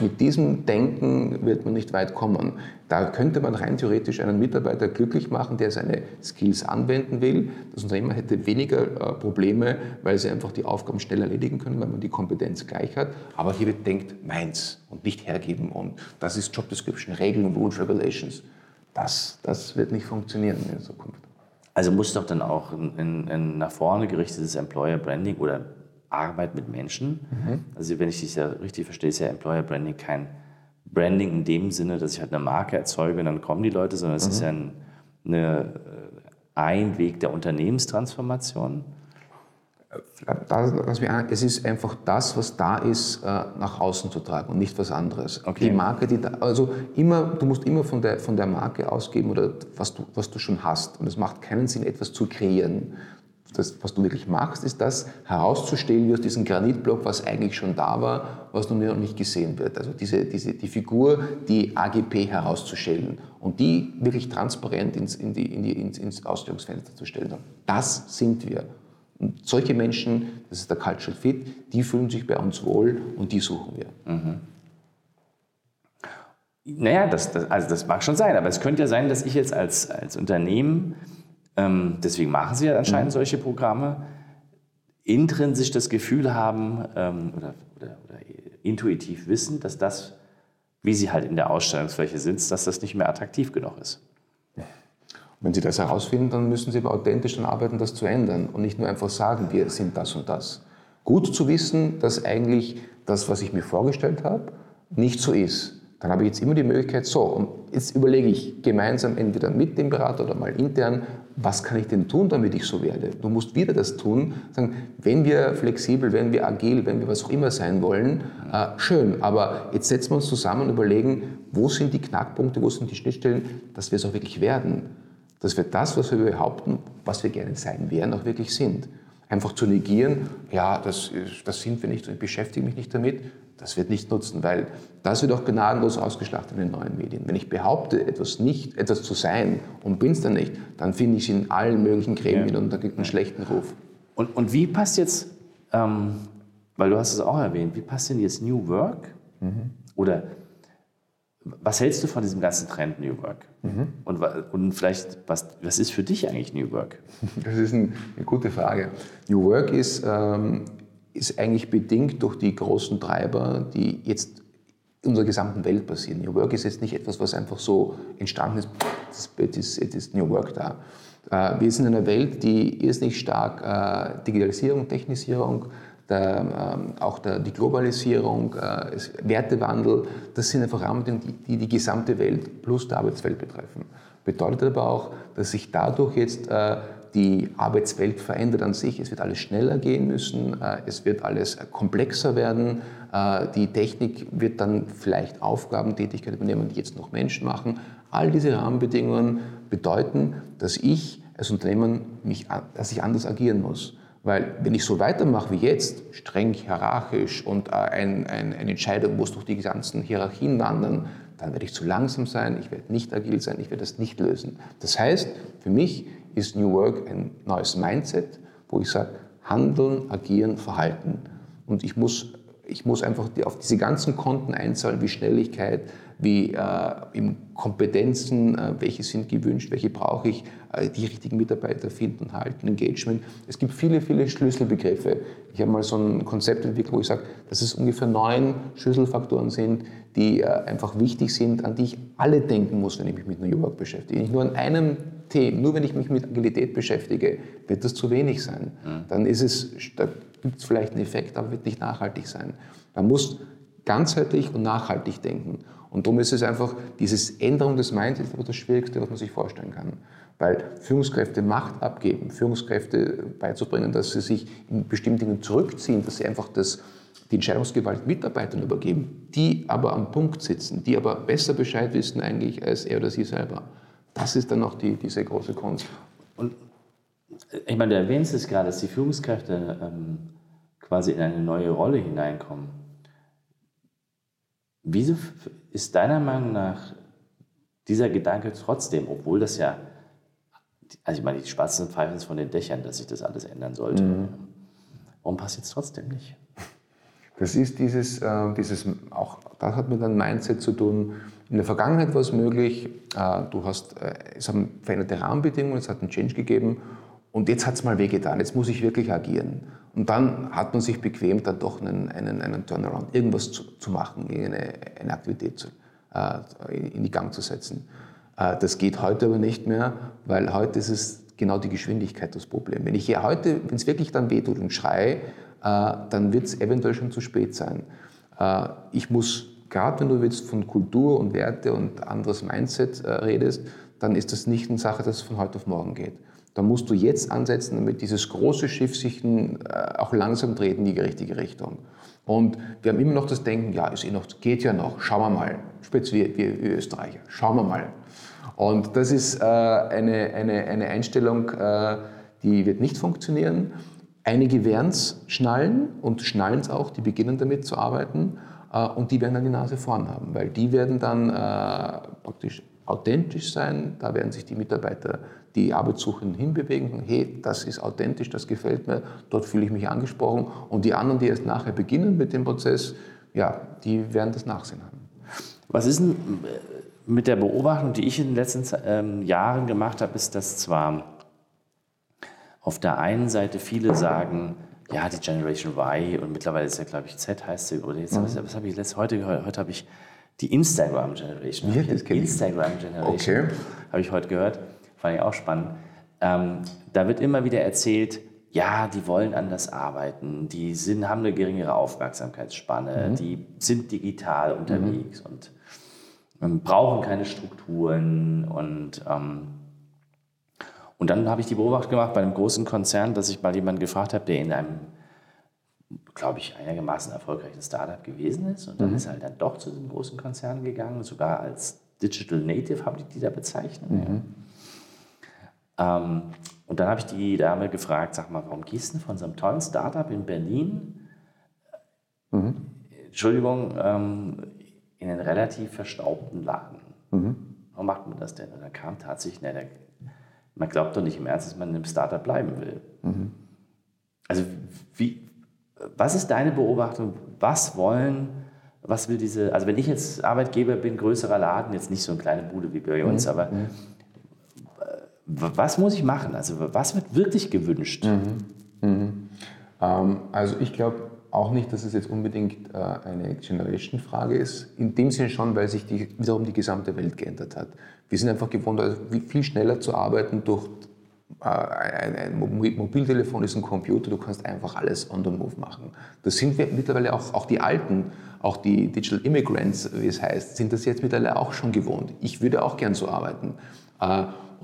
mit diesem Denken wird man nicht weit kommen. Da könnte man rein theoretisch einen Mitarbeiter glücklich machen, der seine Skills anwenden will. Das Unternehmen hätte weniger äh, Probleme, weil sie einfach die Aufgaben schnell erledigen können, weil man die Kompetenz gleich hat. Aber hier wird denkt meins und nicht hergeben. Und das ist Job Description, Regeln, Rules, Regulations. Das, das wird nicht funktionieren in Zukunft. Also muss doch dann auch ein, ein nach vorne gerichtetes Employer Branding oder Arbeit mit Menschen. Mhm. Also wenn ich das ja richtig verstehe, ist ja Employer Branding kein Branding in dem Sinne, dass ich halt eine Marke erzeuge und dann kommen die Leute, sondern es mhm. ist ja ein, eine, äh, ein Weg der Unternehmenstransformation. es ist einfach das, was da ist, äh, nach außen zu tragen und nicht was anderes. Okay. Die Marke, die da, also immer, du musst immer von der, von der Marke ausgeben oder was du, was du schon hast. Und es macht keinen Sinn, etwas zu kreieren das, was du wirklich machst, ist das herauszustellen wie aus diesem Granitblock, was eigentlich schon da war, was nur noch nicht gesehen wird. Also diese, diese, die Figur, die AGP herauszustellen und die wirklich transparent ins, in die, in die, ins, ins Ausstellungsfenster zu stellen. Das sind wir. Und solche Menschen, das ist der Cultural Fit, die fühlen sich bei uns wohl und die suchen wir. Mhm. Naja, das, das, also das mag schon sein, aber es könnte ja sein, dass ich jetzt als, als Unternehmen ähm, deswegen machen sie ja anscheinend mhm. solche Programme. Intrinsisch das Gefühl haben ähm, oder, oder, oder, intuitiv wissen, dass das, wie sie halt in der Ausstellungsfläche sitzt, dass das nicht mehr attraktiv genug ist. Wenn Sie das herausfinden, dann müssen Sie aber authentisch daran arbeiten, das zu ändern und nicht nur einfach sagen, wir sind das und das. Gut zu wissen, dass eigentlich das, was ich mir vorgestellt habe, nicht so ist dann habe ich jetzt immer die Möglichkeit, so, und jetzt überlege ich gemeinsam entweder mit dem Berater oder mal intern, was kann ich denn tun, damit ich so werde? Du musst wieder das tun, sagen, wenn wir flexibel, wenn wir agil, wenn wir was auch immer sein wollen, äh, schön, aber jetzt setzen wir uns zusammen und überlegen, wo sind die Knackpunkte, wo sind die Schnittstellen, dass wir es auch wirklich werden. Dass wir das, was wir behaupten, was wir gerne sein werden, auch wirklich sind. Einfach zu negieren, ja, das, das sind wir nicht ich beschäftige mich nicht damit, das wird nicht nutzen, weil das wird auch gnadenlos ausgeschlachtet in den neuen Medien. Wenn ich behaupte, etwas nicht, etwas zu sein und bin es dann nicht, dann finde ich es in allen möglichen Gremien ja. und da gibt einen schlechten Ruf. Und, und wie passt jetzt, ähm, weil du hast es auch erwähnt, wie passt denn jetzt New Work? Mhm. Oder was hältst du von diesem ganzen Trend New Work? Mhm. Und, und vielleicht, was, was ist für dich eigentlich New Work? Das ist ein, eine gute Frage. New Work ist ähm, ist eigentlich bedingt durch die großen Treiber, die jetzt in unserer gesamten Welt passieren. New Work ist jetzt nicht etwas, was einfach so entstanden ist, jetzt ist, ist New Work da. Äh, wir sind in einer Welt, die irrsinnig stark äh, Digitalisierung, Technisierung, der, ähm, auch der, die Globalisierung, äh, Wertewandel, das sind einfach Rahmenbedingungen, die die gesamte Welt plus die Arbeitswelt betreffen. Bedeutet aber auch, dass sich dadurch jetzt die Arbeitswelt verändert an sich. Es wird alles schneller gehen müssen, äh, es wird alles komplexer werden. Äh, die Technik wird dann vielleicht Aufgaben, Tätigkeiten übernehmen, die jetzt noch Menschen machen. All diese Rahmenbedingungen bedeuten, dass ich als Unternehmen mich, dass ich anders agieren muss. Weil wenn ich so weitermache wie jetzt, streng hierarchisch und äh, ein, ein, eine Entscheidung muss durch die ganzen Hierarchien wandern, dann werde ich zu langsam sein, ich werde nicht agil sein, ich werde das nicht lösen. Das heißt, für mich ist New Work ein neues Mindset, wo ich sage, handeln, agieren, verhalten. Und ich muss, ich muss einfach auf diese ganzen Konten einzahlen, wie Schnelligkeit, wie äh, Kompetenzen, äh, welche sind gewünscht, welche brauche ich, äh, die richtigen Mitarbeiter finden, halten, Engagement. Es gibt viele, viele Schlüsselbegriffe. Ich habe mal so ein Konzept entwickelt, wo ich sage, dass es ungefähr neun Schlüsselfaktoren sind, die äh, einfach wichtig sind, an die ich alle denken muss, wenn ich mich mit New York beschäftige. Nicht nur an einem Thema, nur wenn ich mich mit Agilität beschäftige, wird das zu wenig sein. Mhm. Dann ist es, da gibt es vielleicht einen Effekt, aber wird nicht nachhaltig sein. Man muss ganzheitlich und nachhaltig denken. Und darum ist es einfach, dieses Änderung des Mindsets das Schwierigste, was man sich vorstellen kann. Weil Führungskräfte Macht abgeben, Führungskräfte beizubringen, dass sie sich in bestimmten Dingen zurückziehen, dass sie einfach das, die Entscheidungsgewalt Mitarbeitern übergeben, die aber am Punkt sitzen, die aber besser Bescheid wissen eigentlich als er oder sie selber. Das ist dann auch die, diese große Kunst. Und ich meine, du erwähnst es gerade, dass die Führungskräfte ähm, quasi in eine neue Rolle hineinkommen. Wieso ist deiner Meinung nach dieser Gedanke trotzdem, obwohl das ja, also ich meine, die Spatzen pfeifen es von den Dächern, dass sich das alles ändern sollte. Mhm. Warum passiert es trotzdem nicht? Das ist dieses, äh, dieses, auch das hat mit einem Mindset zu tun. In der Vergangenheit war es möglich, äh, du hast, äh, es haben veränderte Rahmenbedingungen, es hat einen Change gegeben und jetzt hat es mal wehgetan, jetzt muss ich wirklich agieren. Und dann hat man sich bequem, dann doch einen, einen, einen Turnaround, irgendwas zu, zu machen, eine, eine Aktivität zu, äh, in die Gang zu setzen. Das geht heute aber nicht mehr, weil heute ist es genau die Geschwindigkeit das Problem. Wenn ich hier heute, wenn es wirklich dann wehtut und schreie, äh, dann wird es eventuell schon zu spät sein. Ich muss, gerade wenn du jetzt von Kultur und Werte und anderes Mindset äh, redest, dann ist das nicht eine Sache, dass es von heute auf morgen geht. Da musst du jetzt ansetzen, damit dieses große Schiff sich äh, auch langsam dreht in die richtige Richtung. Und wir haben immer noch das Denken, ja, ist eh noch, geht ja noch, schauen wir mal. Speziell wir, Österreicher, schauen wir mal. Und das ist äh, eine, eine, eine Einstellung, äh, die wird nicht funktionieren. Einige werden es schnallen und schnallen es auch, die beginnen damit zu arbeiten und die werden dann die Nase vorn haben, weil die werden dann äh, praktisch authentisch sein, da werden sich die Mitarbeiter die Arbeitssuchenden hinbewegen, hey, das ist authentisch, das gefällt mir, dort fühle ich mich angesprochen. Und die anderen, die erst nachher beginnen mit dem Prozess, ja, die werden das Nachsehen haben. Was ist denn äh, mit der Beobachtung, die ich in den letzten ähm, Jahren gemacht habe, ist, dass zwar auf der einen Seite viele sagen, ja, die Generation Y und mittlerweile ist ja, glaube ich, Z heißt sie, oder jetzt, mhm. was, was habe ich letzte, heute gehört? Heute habe ich die Instagram Generation. Ja, das Instagram Generation. Okay. Habe ich heute gehört. Fand ich auch spannend. Ähm, da wird immer wieder erzählt, ja, die wollen anders arbeiten, die sind, haben eine geringere Aufmerksamkeitsspanne, mhm. die sind digital unterwegs mhm. und ähm, brauchen keine Strukturen. Und, ähm, und dann habe ich die Beobachtung gemacht bei einem großen Konzern, dass ich mal jemanden gefragt habe, der in einem, glaube ich, einigermaßen erfolgreichen Startup gewesen ist. Und dann mhm. ist er halt dann doch zu diesem großen Konzern gegangen, sogar als Digital Native haben die die da bezeichnet. Ja. Mhm. Ähm, und dann habe ich die Dame gefragt, sag mal, warum gehst du von so einem tollen Startup in Berlin, mhm. Entschuldigung, ähm, in einen relativ verstaubten Laden? Mhm. Warum macht man das denn? Und da kam tatsächlich, ne, der, man glaubt doch nicht im Ernst, dass man in einem Startup bleiben will. Mhm. Also wie, was ist deine Beobachtung? Was wollen, was will diese, also wenn ich jetzt Arbeitgeber bin, größerer Laden, jetzt nicht so eine kleine Bude wie bei uns, mhm. aber mhm was muss ich machen? Also was wird wirklich gewünscht? Mhm. Mhm. Ähm, also ich glaube auch nicht, dass es jetzt unbedingt äh, eine Generation-Frage ist. In dem Sinne schon, weil sich die, wiederum die gesamte Welt geändert hat. Wir sind einfach gewohnt, also viel schneller zu arbeiten durch äh, ein, ein, Mobiltelefon ist ein Computer, du kannst einfach alles on the move machen. Das sind wir mittlerweile auch, auch die Alten, auch die Digital Immigrants, wie es heißt, sind das jetzt mittlerweile auch schon gewohnt. Ich würde auch gern so arbeiten.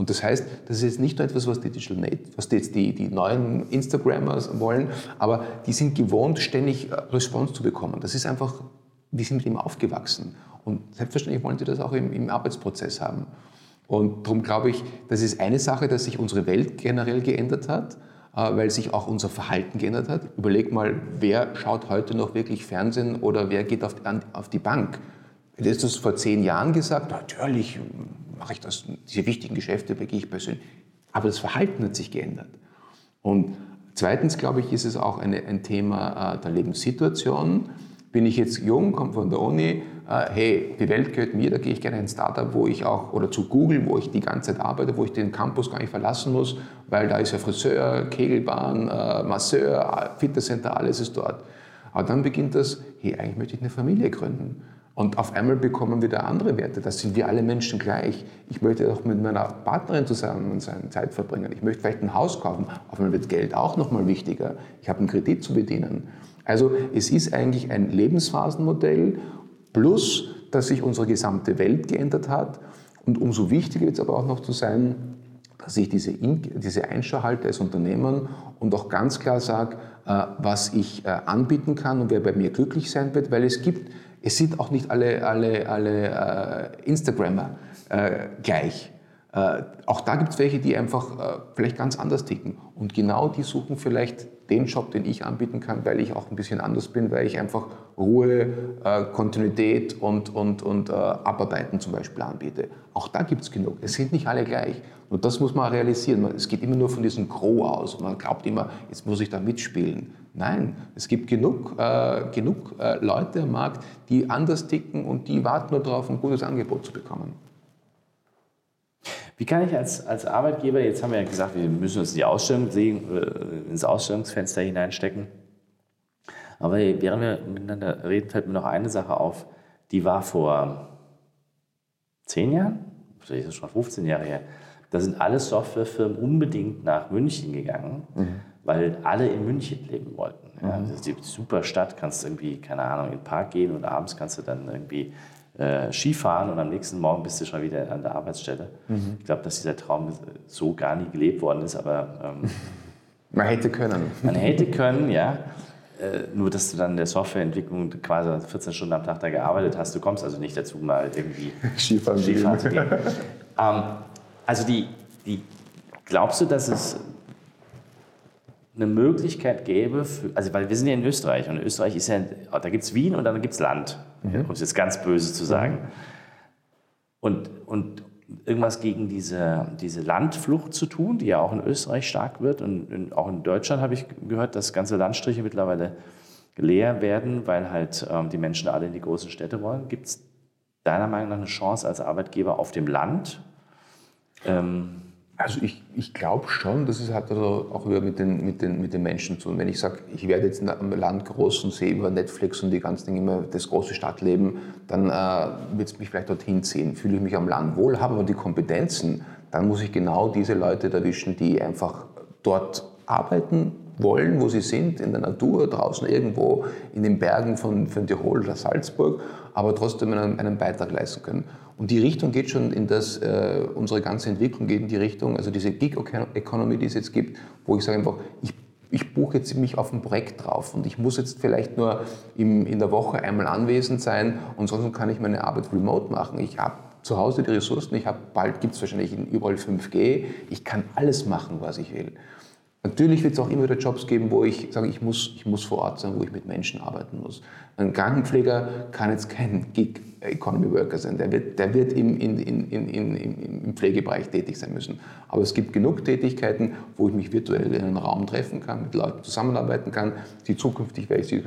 Und das heißt, das ist jetzt nicht nur etwas, was die Digital Native, was jetzt die, die neuen Instagrammers wollen, aber die sind gewohnt, ständig äh, Response zu bekommen. Das ist einfach, die sind mit ihm aufgewachsen. Und selbstverständlich wollen sie das auch im, im Arbeitsprozess haben. Und darum glaube ich, das ist eine Sache, dass sich unsere Welt generell geändert hat. äh, weil sich auch unser Verhalten geändert hat. Überleg mal, wer schaut heute noch wirklich Fernsehen oder wer geht auf, auf die Bank? Hättest du es vor zehn Jahren gesagt, natürlich mache ich das, diese wichtigen Geschäfte begehe ich persönlich. Aber das Verhalten hat sich geändert. Und zweitens, glaube ich, ist es auch eine, ein Thema äh, der Lebenssituation. Bin ich jetzt jung, komme von der Uni, äh, hey, die Welt gehört mir, da gehe ich gerne in ein Startup, wo ich auch, oder zu Google, wo ich die ganze Zeit arbeite, wo ich den Campus gar nicht verlassen muss, weil da ist ja Friseur, Kegelbahn, äh, Masseur, Fitnesscenter, alles ist dort. Aber dann beginnt das, hey, eigentlich möchte ich eine Familie gründen. Und auf einmal bekommen wir da andere Werte. Das sind wir alle Menschen gleich. Ich möchte auch mit meiner Partnerin zusammen seine Zeit verbringen. Ich möchte vielleicht ein Haus kaufen. Auf einmal wird Geld auch nochmal wichtiger. Ich habe einen Kredit zu bedienen. Also es ist eigentlich ein Lebensphasenmodell plus, dass sich unsere gesamte Welt geändert hat. Und umso wichtiger wird es aber auch noch zu sein, dass ich diese, diese Einschau halte als Unternehmen und auch ganz klar sage, äh, was ich äh, anbieten kann und wer bei mir glücklich sein wird, weil es gibt, es sind auch nicht alle, alle, alle äh, Instagrammer gleich. Auch da gibt es welche, die einfach vielleicht ganz anders ticken. Und genau die suchen vielleicht den Job, den ich anbieten kann, weil ich auch ein bisschen anders bin, weil ich einfach Ruhe, äh, Kontinuität und, und, und äh, Abarbeiten zum Beispiel anbiete. Auch da gibt es genug. Es sind nicht alle gleich. Und das muss man realisieren. Es geht immer nur von diesem Gros aus. Man glaubt immer, jetzt muss ich da mitspielen. Nein, es gibt genug, äh, genug äh, Leute am Markt, die anders ticken und die warten nur darauf, ein gutes Angebot zu bekommen. Wie kann ich als, als Arbeitgeber, jetzt haben wir ja gesagt, wir müssen uns die Ausstellung sehen, äh, ins Ausstellungsfenster hineinstecken. Aber während wir miteinander reden, fällt mir noch eine Sache auf, die war vor zehn Jahren, vielleicht ist das schon 15 Jahre her. Da sind alle Softwarefirmen unbedingt nach München gegangen, mhm. weil alle in München leben wollten. Ja, mhm. Das ist die super Stadt, kannst irgendwie, keine Ahnung, in den Park gehen und abends kannst du dann irgendwie äh, Skifahren und am nächsten Morgen bist du schon wieder an der Arbeitsstelle. Mhm. Ich glaube, dass dieser Traum so gar nie gelebt worden ist, aber. Ähm, man hätte können. Man hätte können, ja. Äh, nur, dass du dann in der Softwareentwicklung quasi 14 Stunden am Tag da gearbeitet hast. Du kommst also nicht dazu, mal irgendwie Skifahren, Skifahren zu gehen. ähm, also, die, die, glaubst du, dass es eine Möglichkeit gäbe, für, also weil wir sind ja in Österreich und Österreich ist ja, da gibt es Wien und dann gibt es Land, mhm. um es jetzt ganz böse zu sagen. Mhm. Und, und irgendwas gegen diese, diese Landflucht zu tun, die ja auch in Österreich stark wird und in, auch in Deutschland habe ich gehört, dass ganze Landstriche mittlerweile leer werden, weil halt ähm, die Menschen alle in die großen Städte wollen. Gibt es deiner Meinung nach eine Chance als Arbeitgeber auf dem Land? Ähm, also ich, ich glaube schon, dass es hat also auch über mit den, mit, den, mit den Menschen zu tun. Wenn ich sage, ich werde jetzt am Land groß und sehe über Netflix und die ganzen Dinge immer das große Stadtleben, dann äh, wird es mich vielleicht dorthin ziehen. Fühle ich mich am Land wohl, habe aber die Kompetenzen, dann muss ich genau diese Leute erwischen, die einfach dort arbeiten wollen, wo sie sind, in der Natur, draußen irgendwo in den Bergen von, von Tirol oder Salzburg, aber trotzdem einen, einen Beitrag leisten können. Und die Richtung geht schon in das, äh, unsere ganze Entwicklung geht in die Richtung, also diese Gig Economy, die es jetzt gibt, wo ich sage einfach, ich, ich buche jetzt mich auf ein Projekt drauf und ich muss jetzt vielleicht nur im, in der Woche einmal anwesend sein und sonst kann ich meine Arbeit remote machen. Ich habe zu Hause die Ressourcen, ich habe, bald gibt es wahrscheinlich überall 5G, ich kann alles machen, was ich will. Natürlich wird es auch immer wieder Jobs geben, wo ich sage, ich muss, ich muss vor Ort sein, wo ich mit Menschen arbeiten muss. Ein Krankenpfleger kann jetzt kein Gig Economy Worker sein, der wird, der wird im, in, in, in, im Pflegebereich tätig sein müssen. Aber es gibt genug Tätigkeiten, wo ich mich virtuell in einem Raum treffen kann, mit Leuten zusammenarbeiten kann, die zukünftig werde ich sie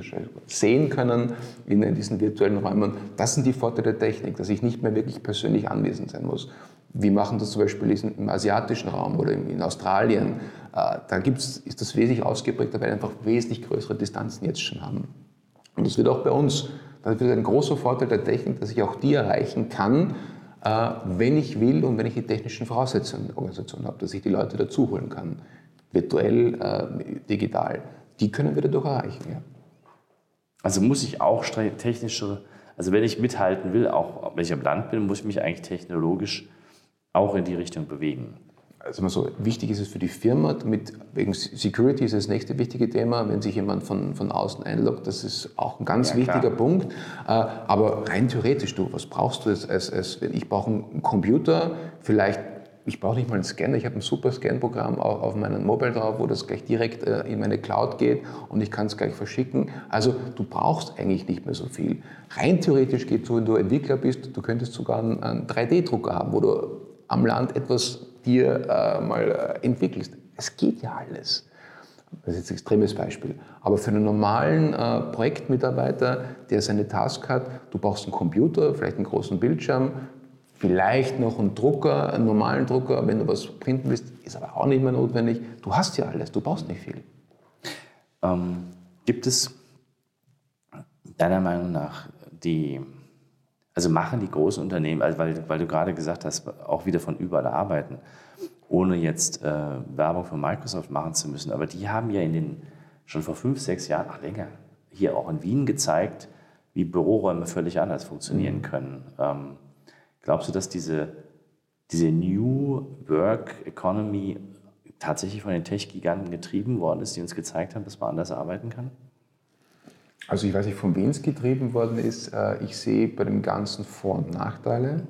sehen können in diesen virtuellen Räumen. Das sind die Vorteile der Technik, dass ich nicht mehr wirklich persönlich anwesend sein muss. Wir machen das zum Beispiel im asiatischen Raum oder in Australien. Äh, da gibt's, ist das wesentlich ausgeprägter, weil wir einfach wesentlich größere Distanzen jetzt schon haben. Und das wird auch bei uns, das wird ein großer Vorteil der Technik, dass ich auch die erreichen kann, äh, wenn ich will und wenn ich die technischen Voraussetzungen der Organisation habe, dass ich die Leute dazu holen kann, virtuell, äh, digital. Die können wir dadurch erreichen. Ja. Also muss ich auch technische, also wenn ich mithalten will, auch wenn ich am Land bin, muss ich mich eigentlich technologisch auch in die Richtung bewegen. Also so, wichtig ist es für die Firma, damit, wegen Security ist das nächste wichtige Thema, wenn sich jemand von, von außen einloggt, das ist auch ein ganz ja, wichtiger klar. Punkt. Äh, aber rein theoretisch, du, was brauchst du als, als, als wenn ich brauche einen Computer, vielleicht ich brauche nicht mal einen Scanner, ich habe ein super Scan-Programm auf, auf meinem Mobile drauf, wo das gleich direkt äh, in meine Cloud geht und ich kann es gleich verschicken. Also du brauchst eigentlich nicht mehr so viel. Rein theoretisch geht es so, wenn du Entwickler bist, du könntest sogar einen, einen 3D-Drucker haben, wo du am Land etwas dir äh, mal äh, entwickelst. Es geht ja alles. Das ist jetzt ein extremes Beispiel. Aber für einen normalen äh, Projektmitarbeiter, der seine Task hat, du brauchst einen Computer, vielleicht einen großen Bildschirm, vielleicht noch einen Drucker, einen normalen Drucker, wenn du was printen willst, ist aber auch nicht mehr notwendig. Du hast ja alles, du brauchst nicht viel. Ähm, gibt es deiner Meinung nach die, also machen die großen Unternehmen, also weil, weil du gerade gesagt hast, auch wieder von überall arbeiten, ohne jetzt äh, Werbung für Microsoft machen zu müssen, aber die haben ja in den, schon vor fünf, sechs Jahren, ach länger, hier auch in Wien gezeigt, wie Büroräume völlig anders funktionieren mhm. können. Ähm, glaubst du, dass diese, diese New Work Economy tatsächlich von den Tech-Giganten getrieben worden ist, die uns gezeigt haben, dass man anders arbeiten kann? Also ich weiß nicht, von wem es getrieben worden ist. Äh, ich sehe bei dem Ganzen Vor- und Nachteile.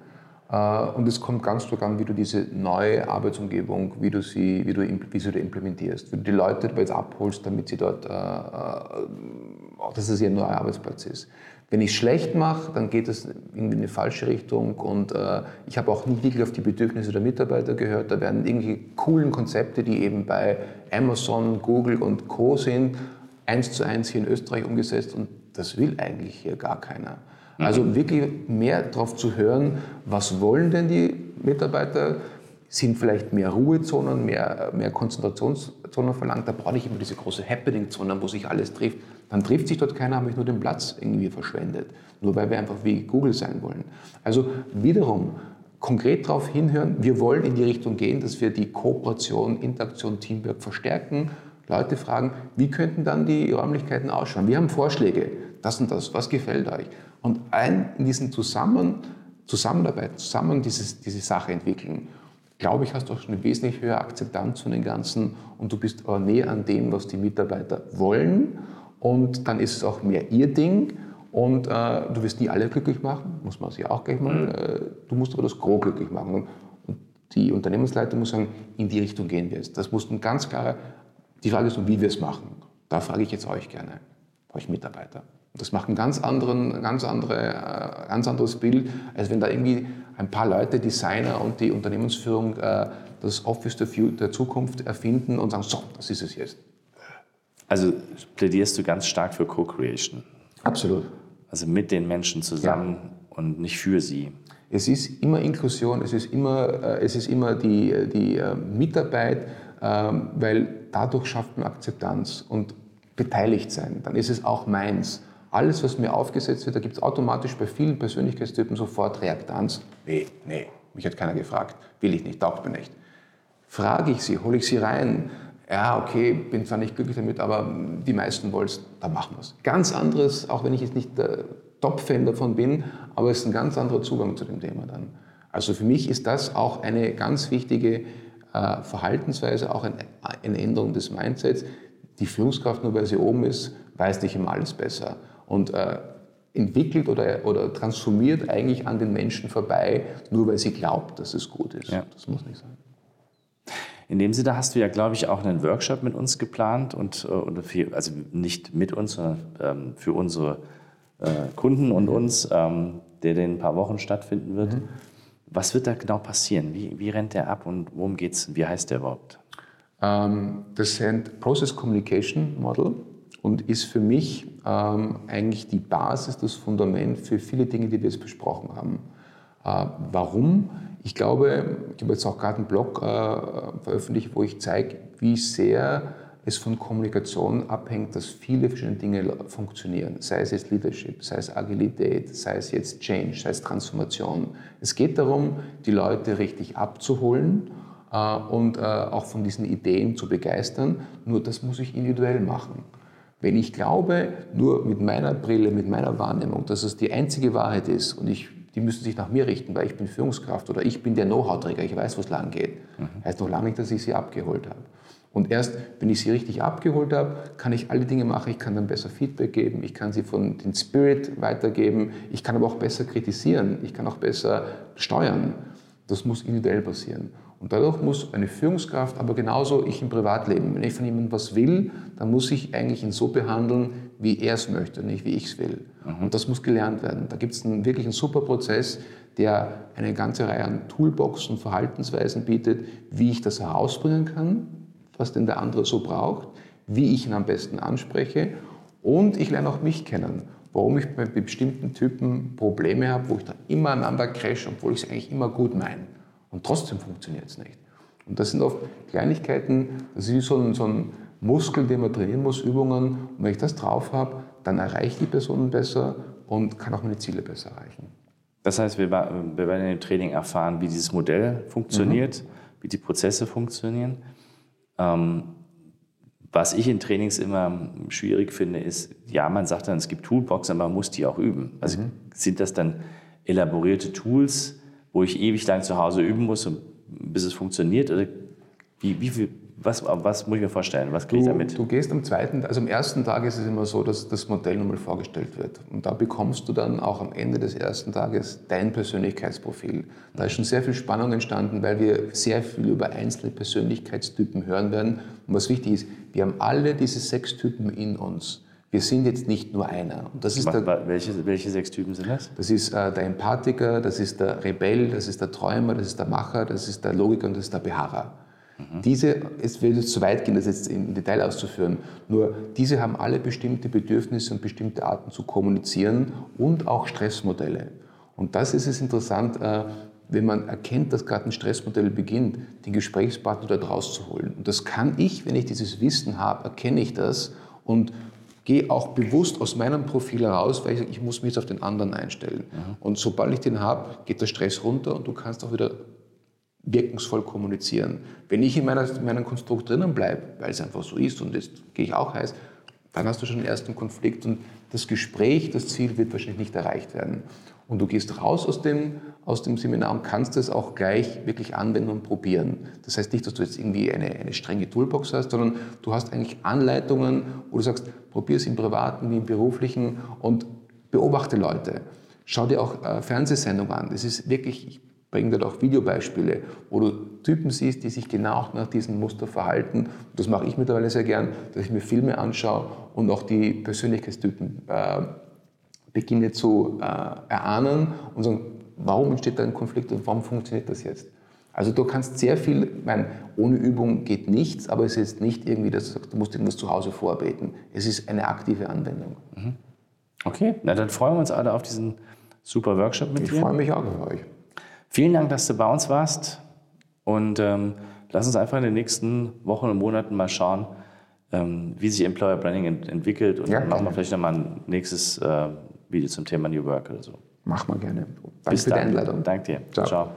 Äh, und es kommt ganz stark an, wie du diese neue Arbeitsumgebung, wie du sie, wie du, wie sie implementierst, wie du die Leute jetzt abholst, damit sie dort, äh, dass es ihr neuer Arbeitsplatz ist. Wenn ich es schlecht mache, dann geht es in eine falsche Richtung und äh, ich habe auch nicht wirklich auf die Bedürfnisse der Mitarbeiter gehört. Da werden irgendwelche coolen Konzepte, die eben bei Amazon, Google und Co. sind, eins zu eins hier in Österreich umgesetzt und das will eigentlich hier gar keiner. Also mhm. wirklich mehr darauf zu hören, was wollen denn die Mitarbeiter? Sind vielleicht mehr Ruhezonen, mehr, mehr Konzentrationszonen verlangt? Da brauche ich immer diese große Happening-Zonen, wo sich alles trifft. Dann trifft sich dort keiner, habe ich nur den Platz irgendwie verschwendet. Nur weil wir einfach wie Google sein wollen. Also wiederum konkret darauf hinhören, wir wollen in die Richtung gehen, dass wir die Kooperation, Interaktion, Teamwork verstärken. Leute fragen, wie könnten dann die Räumlichkeiten ausschauen? Wir haben Vorschläge, das und das, was gefällt euch? und ein, in diesen Zusammen, Zusammenarbeit, zusammen dieses, diese Sache entwickeln, glaube ich, hast du auch schon eine wesentlich höhere Akzeptanz von den Ganzen und du bist aber näher an dem, was die Mitarbeiter wollen und dann ist es auch mehr ihr Ding und äh, du wirst nie alle glücklich machen, muss man sich auch gleich mal, mhm. äh, du musst aber das Gros glücklich machen und die Unternehmensleiter muss sagen, in die Richtung gehen wir jetzt. Das muss ein ganz klarer, die Frage ist, wie wir es machen. Da frage ich jetzt euch gerne, euch Mitarbeiter. Das macht ein ganz, anderen, ganz, andere, äh, ganz anderes Bild, als wenn da irgendwie ein paar Leute, Designer und die Unternehmensführung äh, das Office der Zukunft erfinden und sagen, so, das ist es jetzt. Also plädierst du ganz stark für Co-Creation? Absolut. Also mit den Menschen zusammen ja. und nicht für sie. Es ist immer Inklusion, es ist immer, äh, es ist immer die, die Mitarbeit, ähm, weil dadurch schafft man Akzeptanz und beteiligt sein. Dann ist es auch meins. Alles, was mir aufgesetzt wird, da gibt es automatisch bei vielen Persönlichkeitstypen sofort Reaktanz. Nee, nee, mich hat keiner gefragt, will ich nicht, taugt mir nicht. Frage ich sie, hole ich sie rein, ja, okay, bin zwar nicht glücklich damit, aber die meisten wollen es, dann machen wir es. Ganz anderes, auch wenn ich jetzt nicht der Top-Fan davon bin, aber es ist ein ganz anderer Zugang zu dem Thema dann. Also für mich ist das auch eine ganz wichtige Verhaltensweise, auch eine, Änderung des Mindsets. Die Führungskraft, nur weil sie oben ist, weiß nicht immer alles besser und äh, entwickelt oder, oder transformiert eigentlich an den Menschen vorbei, nur weil sie glaubt, dass es gut ist. Ja. Das muss nicht sein. In dem Sinne hast du ja, glaube ich, auch einen Workshop mit uns geplant und, und äh, für, also nicht mit uns, sondern ähm, für unsere äh, Kunden und uns, ähm, der in ein paar Wochen stattfinden wird. Mhm. Was wird da genau passieren? Wie, wie rennt der ab und worum geht es? Wie heißt der überhaupt? Ähm, das sind Process Communication Model und ist für mich ähm, eigentlich die Basis, das Fundament für viele Dinge, die wir jetzt besprochen haben. Äh, warum? Ich glaube, ich habe jetzt auch gerade einen Blog äh, veröffentlicht, wo ich zeige, wie sehr es von Kommunikation abhängt, dass viele verschiedene Dinge funktionieren. Sei es jetzt Leadership, sei es Agilität, sei es jetzt Change, sei es Transformation. Es geht darum, die Leute richtig abzuholen äh, und äh, auch von diesen Ideen zu begeistern. Nur das muss ich individuell machen. Wenn ich glaube, nur mit meiner Brille, mit meiner Wahrnehmung, dass es die einzige Wahrheit ist und ich, die müssen sich nach mir richten, weil ich bin Führungskraft oder ich bin der Know-how-Träger, ich weiß, wo es lang geht, mhm. heißt noch lange nicht, dass ich sie abgeholt habe. Und erst, wenn ich sie richtig abgeholt habe, kann ich alle Dinge machen. Ich kann dann besser Feedback geben, ich kann sie von den Spirit weitergeben, ich kann aber auch besser kritisieren, ich kann auch besser steuern. Das muss individuell passieren. Und dadurch muss eine Führungskraft, aber genauso ich im Privatleben, wenn ich von jemandem was will, dann muss ich eigentlich ihn so behandeln, wie er es möchte, nicht wie ich es will. Mhm. Und das muss gelernt werden. Da gibt es einen, wirklich einen super Prozess, der eine ganze Reihe an Toolboxen und Verhaltensweisen bietet, wie ich das herausbringen kann, was denn der andere so braucht, wie ich ihn am besten anspreche und ich lerne auch mich kennen warum ich bei bestimmten Typen Probleme habe, wo ich dann immer aneinander crash, obwohl ich es eigentlich immer gut meine. Und trotzdem funktioniert es nicht. Und das sind oft Kleinigkeiten, das ist so ein, so ein Muskel, den man trainieren muss, Übungen. Und wenn ich das drauf habe, dann erreiche ich die Personen besser und kann auch meine Ziele besser erreichen. Das heißt, wir, wir werden im Training erfahren, wie dieses Modell funktioniert, mhm. wie die Prozesse funktionieren. Ähm, was ich in Trainings immer schwierig finde, ist, ja, man sagt dann, es gibt Toolboxen, aber man muss die auch üben. Also mhm. sind das dann elaborierte Tools, wo ich ewig lang zu Hause üben muss, bis es funktioniert? Oder wie, wie viel, was, was muss ich mir vorstellen? Was kriege ich damit? Du gehst am zweiten, also am ersten Tag ist es immer so, dass das Modell nochmal vorgestellt wird. Und da bekommst du dann auch am Ende des ersten Tages dein Persönlichkeitsprofil. Da ist schon sehr viel Spannung entstanden, weil wir sehr viel über einzelne Persönlichkeitstypen hören werden. Und was wichtig ist, wir haben alle diese sechs Typen in uns. Wir sind jetzt nicht nur einer. Und das ist der, welche, welche sechs Typen sind das? Das ist äh, der Empathiker, das ist der Rebell, das ist der Träumer, das ist der Macher, das ist der Logiker und das ist der Beharrer. Diese, es würde zu weit gehen, das jetzt im Detail auszuführen, nur diese haben alle bestimmte Bedürfnisse und bestimmte Arten zu kommunizieren und auch Stressmodelle. Und das ist es interessant, äh, wenn man erkennt, dass gerade ein Stressmodell beginnt, den Gesprächspartner dort rauszuholen. Und das kann ich, wenn ich dieses Wissen habe, erkenne ich das und gehe auch bewusst aus meinem Profil heraus, weil ich ich muss mich jetzt auf den anderen einstellen. Mhm. Und sobald ich den habe, geht der Stress runter und du kannst auch wieder wirkungsvoll kommunizieren. Wenn ich in, meiner, in meinem Konstrukt drinnen bleibe, weil es einfach so ist und jetzt gehe ich auch heiß, dann hast du schon den ersten Konflikt und das Gespräch, das Ziel wird wahrscheinlich nicht erreicht werden. Und du gehst raus aus dem, aus dem Seminar und kannst es auch gleich wirklich anwenden und probieren. Das heißt nicht, dass du jetzt irgendwie eine, eine strenge Toolbox hast, sondern du hast eigentlich Anleitungen, wo du sagst, probier es im Privaten wie im Beruflichen und beobachte Leute. Schau dir auch äh, Fernsehsendungen an. Das ist wirklich, ich bringe dort auch Videobeispiele, wo du Typen siehst, die sich genau nach diesem Muster verhalten. Das mache ich mittlerweile sehr gern, dass ich mir Filme anschaue und auch die Persönlichkeitstypen äh, beginne zu äh, erahnen und sagen, warum entsteht da ein Konflikt und warum funktioniert das jetzt? Also du kannst sehr viel, ich meine, ohne Übung geht nichts, aber es ist nicht irgendwie, dass du sagst, du musst irgendwas zu Hause vorbeten. Es ist eine aktive Anwendung. Mhm. Okay, na dann freuen wir uns alle auf diesen super Workshop mit ich dir. Ich freue mich auch auf euch. Vielen Dank, dass du bei uns warst und ähm, lass uns einfach in den nächsten Wochen und Monaten mal schauen, ähm, wie sich Employer Branding ent entwickelt und ja, dann machen wir vielleicht nochmal ein nächstes äh, Video zum Thema New Work oder so. Mach mal gerne. Danke Bis für dann. die Einladung. Danke dir. Ciao. Ciao.